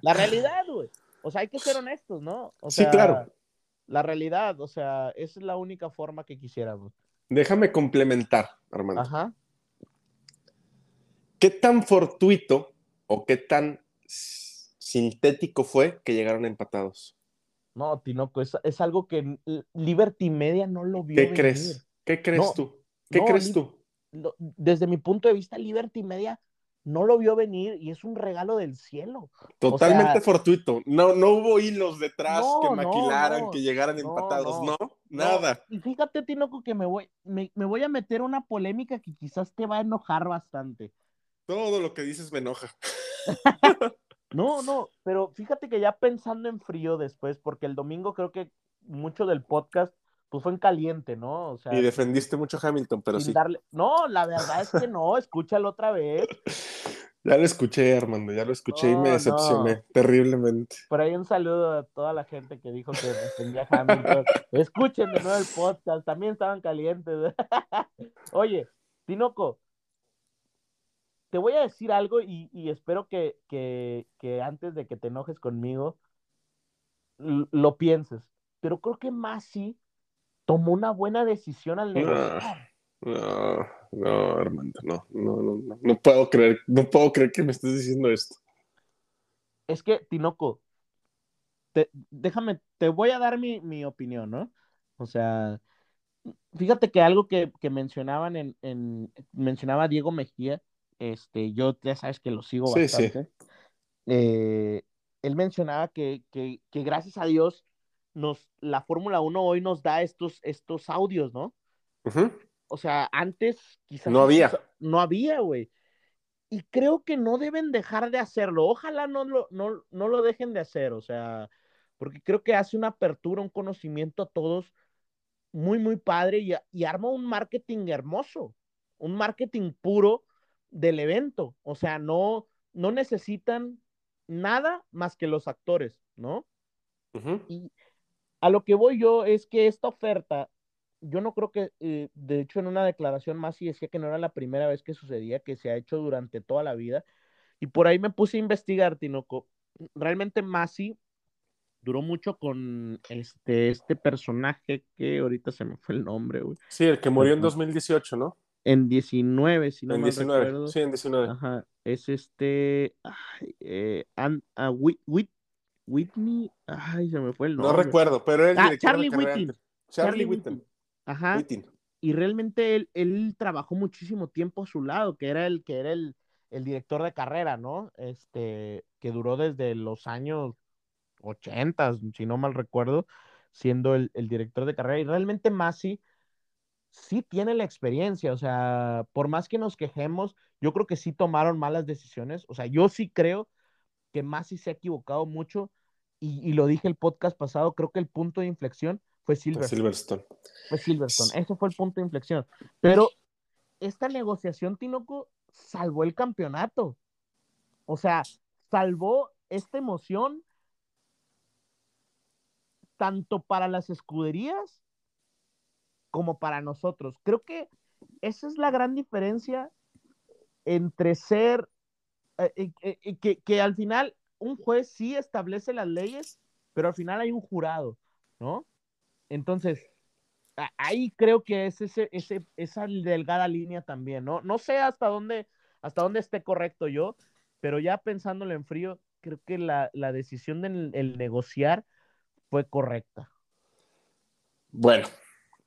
La realidad, güey. O sea, hay que ser honestos, ¿no? O Sí, claro. La realidad, o sea, esa es la única forma que quisiéramos. déjame complementar, Armando. Ajá. ¿Qué tan fortuito o qué tan sintético fue que llegaron empatados? No, Tinoco, es, es algo que Liberty Media no lo vio ¿Qué venir. crees? ¿Qué crees No, tú? ¿Qué no, crees tú? Desde mi punto de vista, Liberty Media no lo vio venir y es un regalo del cielo. Totalmente sea- fortuito. No, no hubo hilos detrás No, que maquilaran no. que llegaran empatados. no. Nada. Y fíjate, Tinoco, que me voy, me, me voy a meter una polémica que quizás te va a enojar bastante. Todo lo que dices me enoja. *laughs* No, no, pero fíjate que ya pensando en frío después, porque el domingo creo que mucho del podcast pues fue en caliente, ¿no? O sea, Y defendiste mucho a Hamilton, pero sí. darle. No, la verdad es que *laughs* no, escúchalo otra vez. *laughs* Ya lo escuché, Armando, ya lo escuché y me decepcioné no. terriblemente. Por ahí un saludo a toda la gente que dijo que defendía a Hamilton. *laughs* Escuchen de nuevo el podcast, también estaban calientes. Oye, Tinoco, te voy a decir algo y, y espero que, que, que antes de que te enojes conmigo lo pienses. Pero creo que Masi tomó una buena decisión al negociar. No, no, Armando, no, no, no, no, puedo creer, no puedo creer que me estés diciendo esto. Es que, Tinoco, te- déjame, te voy a dar mi, mi opinión, ¿no? O sea, fíjate que algo que, que mencionaban en, en- mencionaba Diego Mejía, este, yo ya sabes que lo sigo Sí, sí. bastante. eh, él mencionaba que, que, que gracias a Dios nos, la Fórmula 1 hoy nos da estos, estos audios, ¿no? O sea, antes quizás No había. No había, güey. Y creo que no deben dejar de hacerlo. Ojalá no lo, no, no lo dejen de hacer, o sea, porque creo que hace una apertura, un conocimiento a todos muy, muy padre y, y arma un marketing hermoso, un marketing puro del evento. O sea, no, no necesitan nada más que los actores, ¿no? Y a lo que voy yo es que esta oferta, yo no creo que, eh, de hecho en una declaración más decía que no era la primera vez que sucedía, que se ha hecho durante toda la vida. Y por ahí me puse a investigar, Tinoco. Realmente Masi duró mucho con este, este personaje que ahorita se me fue el nombre, güey. Sí, el que murió en Ujú. 2018, ¿no? En 19, si no en mal 19, recuerdo. sí, en 19. Ajá, es este, ay, eh, ah, Whit- Whit- Whitney, ay, se me fue el No nombre. recuerdo, pero el Ah, director Charlie de carrera Whiting. antes. Charlie, Charlie. Whitten. Ajá, Whitten. y realmente él, él trabajó muchísimo tiempo a su lado, que era el que era el, el director de carrera, ¿no? Este, que duró desde los años 80, si no mal recuerdo, siendo el, el director de carrera. Y realmente Masi sí tiene la experiencia, o sea, por más que nos quejemos, yo creo que sí tomaron malas decisiones, o sea, yo sí creo que Masi se ha equivocado mucho y, y lo dije el podcast pasado, creo que el punto de inflexión fue Silverstone. Silverstone. Fue Silverstone. Ese fue el punto de inflexión. Pero esta negociación, Tinoco, salvó el campeonato. O sea, salvó esta emoción tanto para las escuderías como para nosotros. Creo que esa es la gran diferencia entre ser, eh, eh, que, que al final un juez sí establece las leyes, pero al final hay un jurado, ¿no? Entonces, ahí creo que es ese, ese, esa delgada línea también, ¿no? No sé hasta dónde, hasta dónde esté correcto yo, pero ya pensándolo en frío, creo que la, la decisión del el negociar fue correcta. Bueno,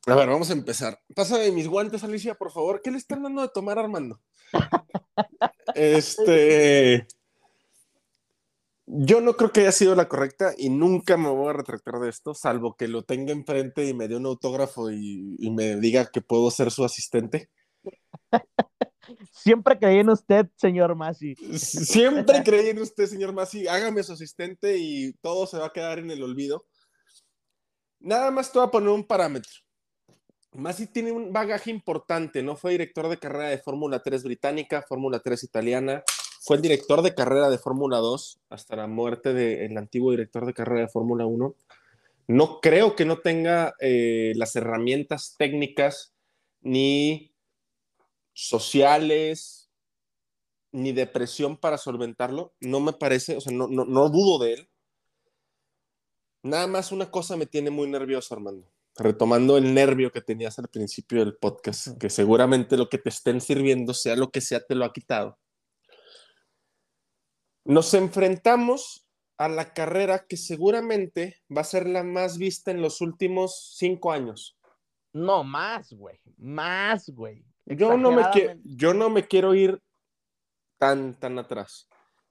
a ver, vamos a empezar. Pásame mis guantes, Alicia, por favor. ¿Qué le están dando de tomar Armando? *laughs* Este. Yo no creo que haya sido la correcta y nunca me voy a retractar de esto, salvo que lo tenga enfrente y me dé un autógrafo y, y me diga que puedo ser su asistente. Siempre creí en usted, señor Masi. Siempre creí en usted, señor Masi. Hágame su asistente y todo se va a quedar en el olvido. Nada más te voy a poner un parámetro. Masi tiene un bagaje importante, ¿no? Fue director de carrera de Fórmula 3 británica, Fórmula 3 italiana, fue el director de carrera de Fórmula 2 hasta la muerte del antiguo director de carrera de Fórmula 1. No creo que no tenga eh, las herramientas técnicas ni sociales ni de presión para solventarlo. No me parece, o sea, no, no, no dudo de él. Nada más una cosa me tiene muy nervioso, Armando. Retomando el nervio que tenías al principio del podcast, que seguramente lo que te estén sirviendo, sea lo que sea, te lo ha quitado. Nos enfrentamos a la carrera que seguramente va a ser la más vista en los últimos cinco años. No, más, güey. Más, güey. Yo no, me yo no me quiero ir tan, tan atrás.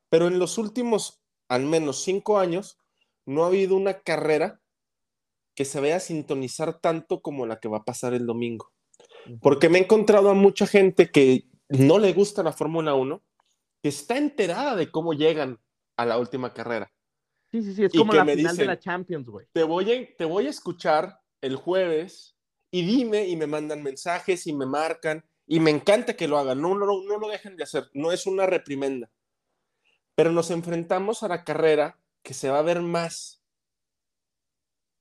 Pero en los últimos al menos cinco años no ha habido una carrera que se vaya a sintonizar tanto como la que va a pasar el domingo. Porque me he encontrado a mucha gente que no le gusta la Fórmula 1, que está enterada de cómo llegan a la última carrera. Sí, sí, sí, es como la final de la Champions, güey. Te voy, a, te voy a escuchar el jueves y dime y me mandan mensajes y me marcan y me encanta que lo hagan, no, no, no lo dejen de hacer, no es una reprimenda. Pero nos enfrentamos a la carrera que se va a ver más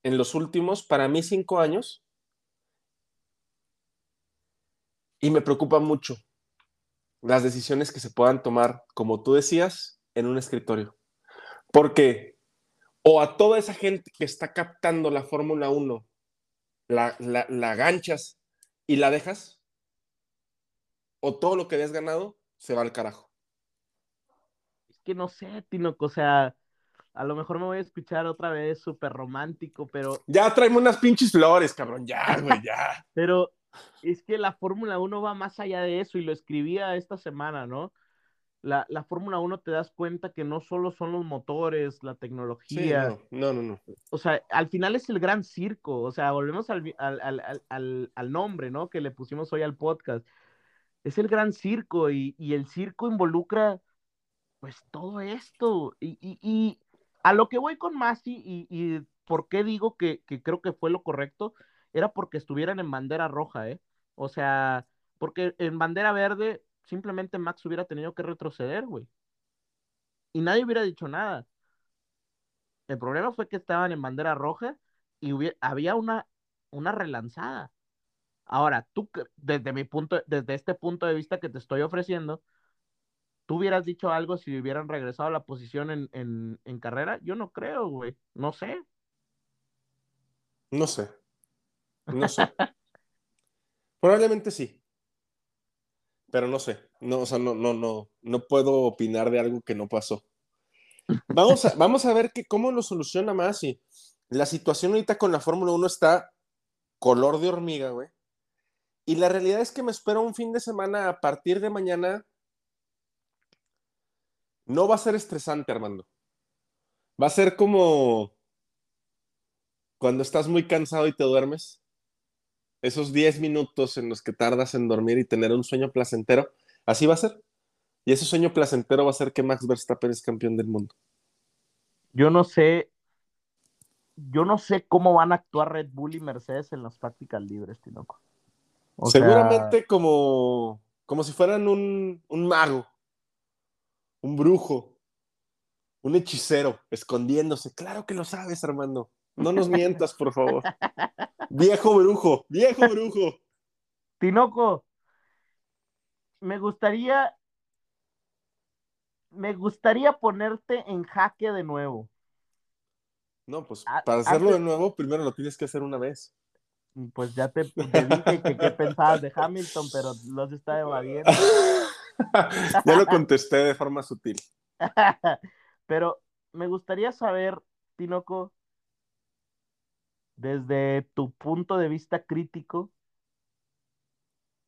en los últimos, para mí, cinco años. Y me preocupa mucho las decisiones que se puedan tomar, como tú decías, en un escritorio. Porque o a toda esa gente que está captando la Fórmula 1, la, la, ganchas y la dejas, o todo lo que habías ganado se va al carajo. Es que no sé, Tino, o sea, a lo mejor me voy a escuchar otra vez súper romántico, pero... Ya tráeme unas pinches flores, cabrón, ya, *laughs* güey, ya. pero es que la Fórmula 1 va más allá de eso y lo escribía esta semana, ¿no? La, la Fórmula 1 te das cuenta que no solo son los motores, la tecnología. no, no, no, O sea, al final es el gran circo. O sea, volvemos al, al, al, al nombre, ¿no? Que le pusimos hoy al podcast. Es el gran circo y, y el circo involucra, pues, todo esto. Y, y, y a lo que voy con Masi y, y por qué digo que, que creo que fue lo correcto era porque estuvieran en bandera roja, ¿eh? O sea, porque en bandera verde simplemente Max hubiera tenido que retroceder, güey. Y nadie hubiera dicho nada. El problema fue que estaban en bandera roja y había una, una relanzada. Ahora, tú, desde mi punto, desde este punto de vista que te estoy ofreciendo, ¿tú hubieras dicho algo si hubieran regresado a la posición en, en, en carrera? Yo no creo, güey. No sé. No sé. No sé. Probablemente sí. Pero no sé. No, o sea, no, no, no, no puedo opinar de algo que no pasó. Vamos a, vamos a ver que, cómo lo soluciona más. Y la situación ahorita con la Fórmula 1 está color de hormiga, güey. Y la realidad es que me espero un fin de semana a partir de mañana. No va a ser estresante, Armando. Va a ser como cuando estás muy cansado y te duermes esos 10 minutos en los que tardas en dormir y tener un sueño placentero, así va a ser. Y ese sueño placentero va a ser que Max Verstappen es campeón del mundo. Yo no sé, yo no sé cómo van a actuar Red Bull y Mercedes en las prácticas libres, Tinoco. Seguramente como, como si fueran un, un mago, un brujo, un hechicero, escondiéndose. Claro que lo sabes, Armando. No nos mientas, por favor. Viejo brujo, viejo brujo. Tinoco, me gustaría, me gustaría ponerte en jaque de nuevo. No, pues para hacerlo de nuevo, primero lo tienes que hacer una vez. Pues ya te, dije que qué pensabas de Hamilton, pero los está evadiendo. *laughs* *laughs* ya lo contesté de forma sutil. *laughs* pero me gustaría saber, Tinoco, desde tu punto de vista crítico,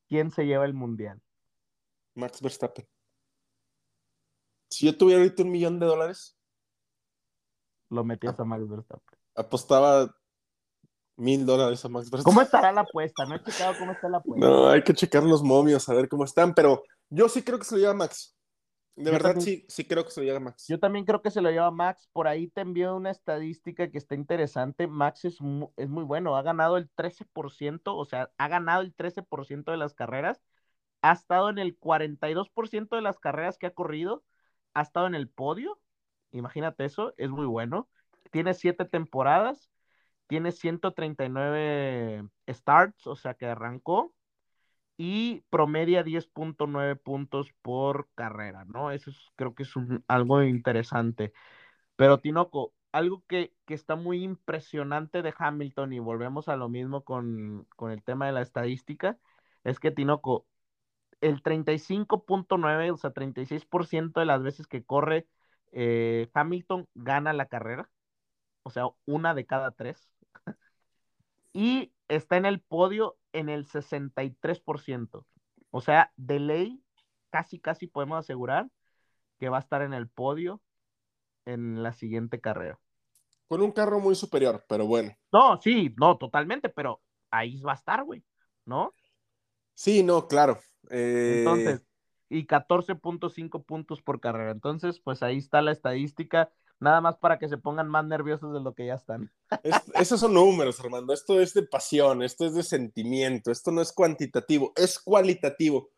¿quién se lleva el mundial? Max Verstappen. Si yo tuviera ahorita un millón de dólares, lo metías a Max Verstappen. Apostaba mil dólares a Max Verstappen. ¿Cómo estará la apuesta? No he checado cómo está la apuesta. No, hay que checar los momios a ver cómo están, pero yo sí creo que se lo lleva Max. De verdad, sí, sí creo que se lo lleva Max. Yo también creo que se lo lleva Max. Por ahí te envió una estadística que está interesante. Max es muy, es muy bueno. Ha ganado el 13%, o sea, ha ganado el 13% de las carreras. Ha estado en el 42% de las carreras que ha corrido. Ha estado en el podio. Imagínate eso, es muy bueno. Tiene siete temporadas. Tiene 139 starts, o sea que arrancó y promedia 10.9 puntos por carrera, ¿no? Eso es, creo que es algo interesante. Pero Tinoco, algo que, que, está muy impresionante de Hamilton, y volvemos a lo mismo con, con el tema de la estadística, es que Tinoco, el 35.9, o sea, 36% de las veces que corre eh, Hamilton gana la carrera, o sea, una de cada tres. Y está en el podio en el 63%. O sea, de ley, casi, casi podemos asegurar que va a estar en el podio en la siguiente carrera. Con un carro muy superior, pero bueno. No, sí, no, totalmente, pero ahí va a estar, güey, ¿no? Sí, no, claro. Eh, Entonces, y 14.5 puntos por carrera. Entonces, pues ahí está la estadística, nada más para que se pongan más nerviosos de lo que ya están. esos son números, Armando. Esto es de pasión, esto es de sentimiento, esto no es cuantitativo, es cualitativo.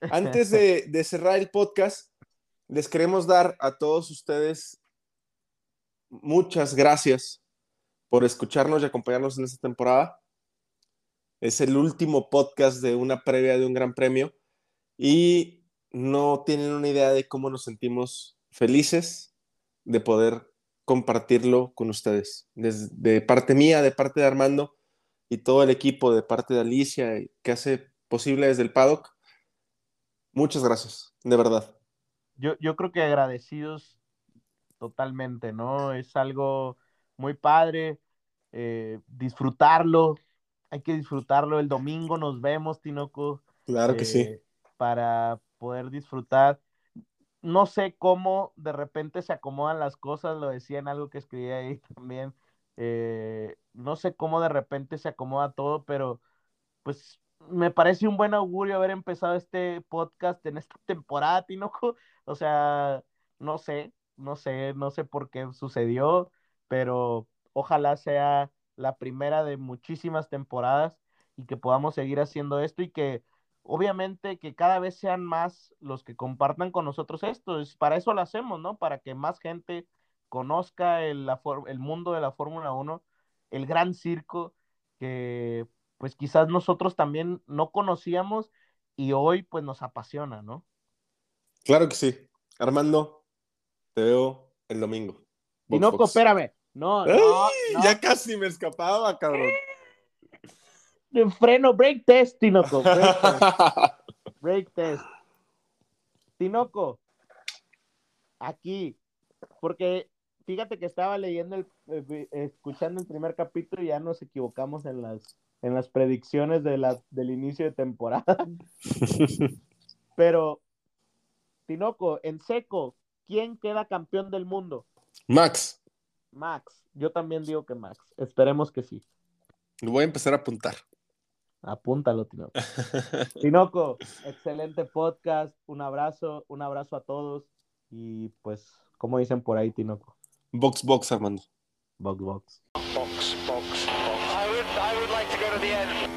*laughs* Antes de, de cerrar el podcast, les queremos dar a todos ustedes muchas gracias por escucharnos y acompañarnos en esta temporada. Es el último podcast de una previa de un gran premio y no tienen una idea de cómo nos sentimos felices de poder compartirlo con ustedes. Desde, de parte mía, de parte de Armando y todo el equipo, de parte de Alicia, que hace posible desde el paddock. Muchas gracias, de verdad. Yo, yo creo que agradecidos totalmente, ¿no? Es algo muy padre, eh, disfrutarlo, hay que disfrutarlo. El domingo nos vemos, Tinoco. Claro que sí. Eh, para poder disfrutar. No sé cómo de repente se acomodan las cosas, lo decía en algo que escribí ahí *laughs* también. Eh, no sé cómo de repente se acomoda todo, pero pues me parece un buen augurio haber empezado este podcast en esta *laughs* temporada, Tinoco. O sea, no sé, no sé, no sé por qué sucedió, pero ojalá sea la primera de muchísimas temporadas y que podamos seguir haciendo esto y que obviamente que cada vez sean más los que compartan con nosotros esto. Es, para eso lo hacemos, ¿no? Para que más gente conozca el, la, el mundo de la Fórmula 1, el gran circo que pues quizás nosotros también no conocíamos y hoy pues nos apasiona, ¿no? Claro que sí. Armando, te veo el domingo. y no, espérame. No, no, Ya casi me escapaba, cabrón. Freno, break test, Tinoco. *laughs* Break test. Tinoco, aquí, porque fíjate que estaba leyendo, el, eh, escuchando el primer capítulo y ya nos equivocamos en las, en las predicciones de la, del inicio de temporada. *laughs* Pero, Tinoco, en seco, ¿quién queda campeón del mundo? Max. Max. Yo también digo que Max. Esperemos que sí. Lo voy a empezar a apuntar. Apúntalo, Tinoco. *laughs* Tinoco, excelente podcast. Un abrazo, un abrazo a todos. Y pues, como dicen por ahí, Tinoco. Box, box, Armando. Box, box. Box, box, box. I would, I would like to go to the end.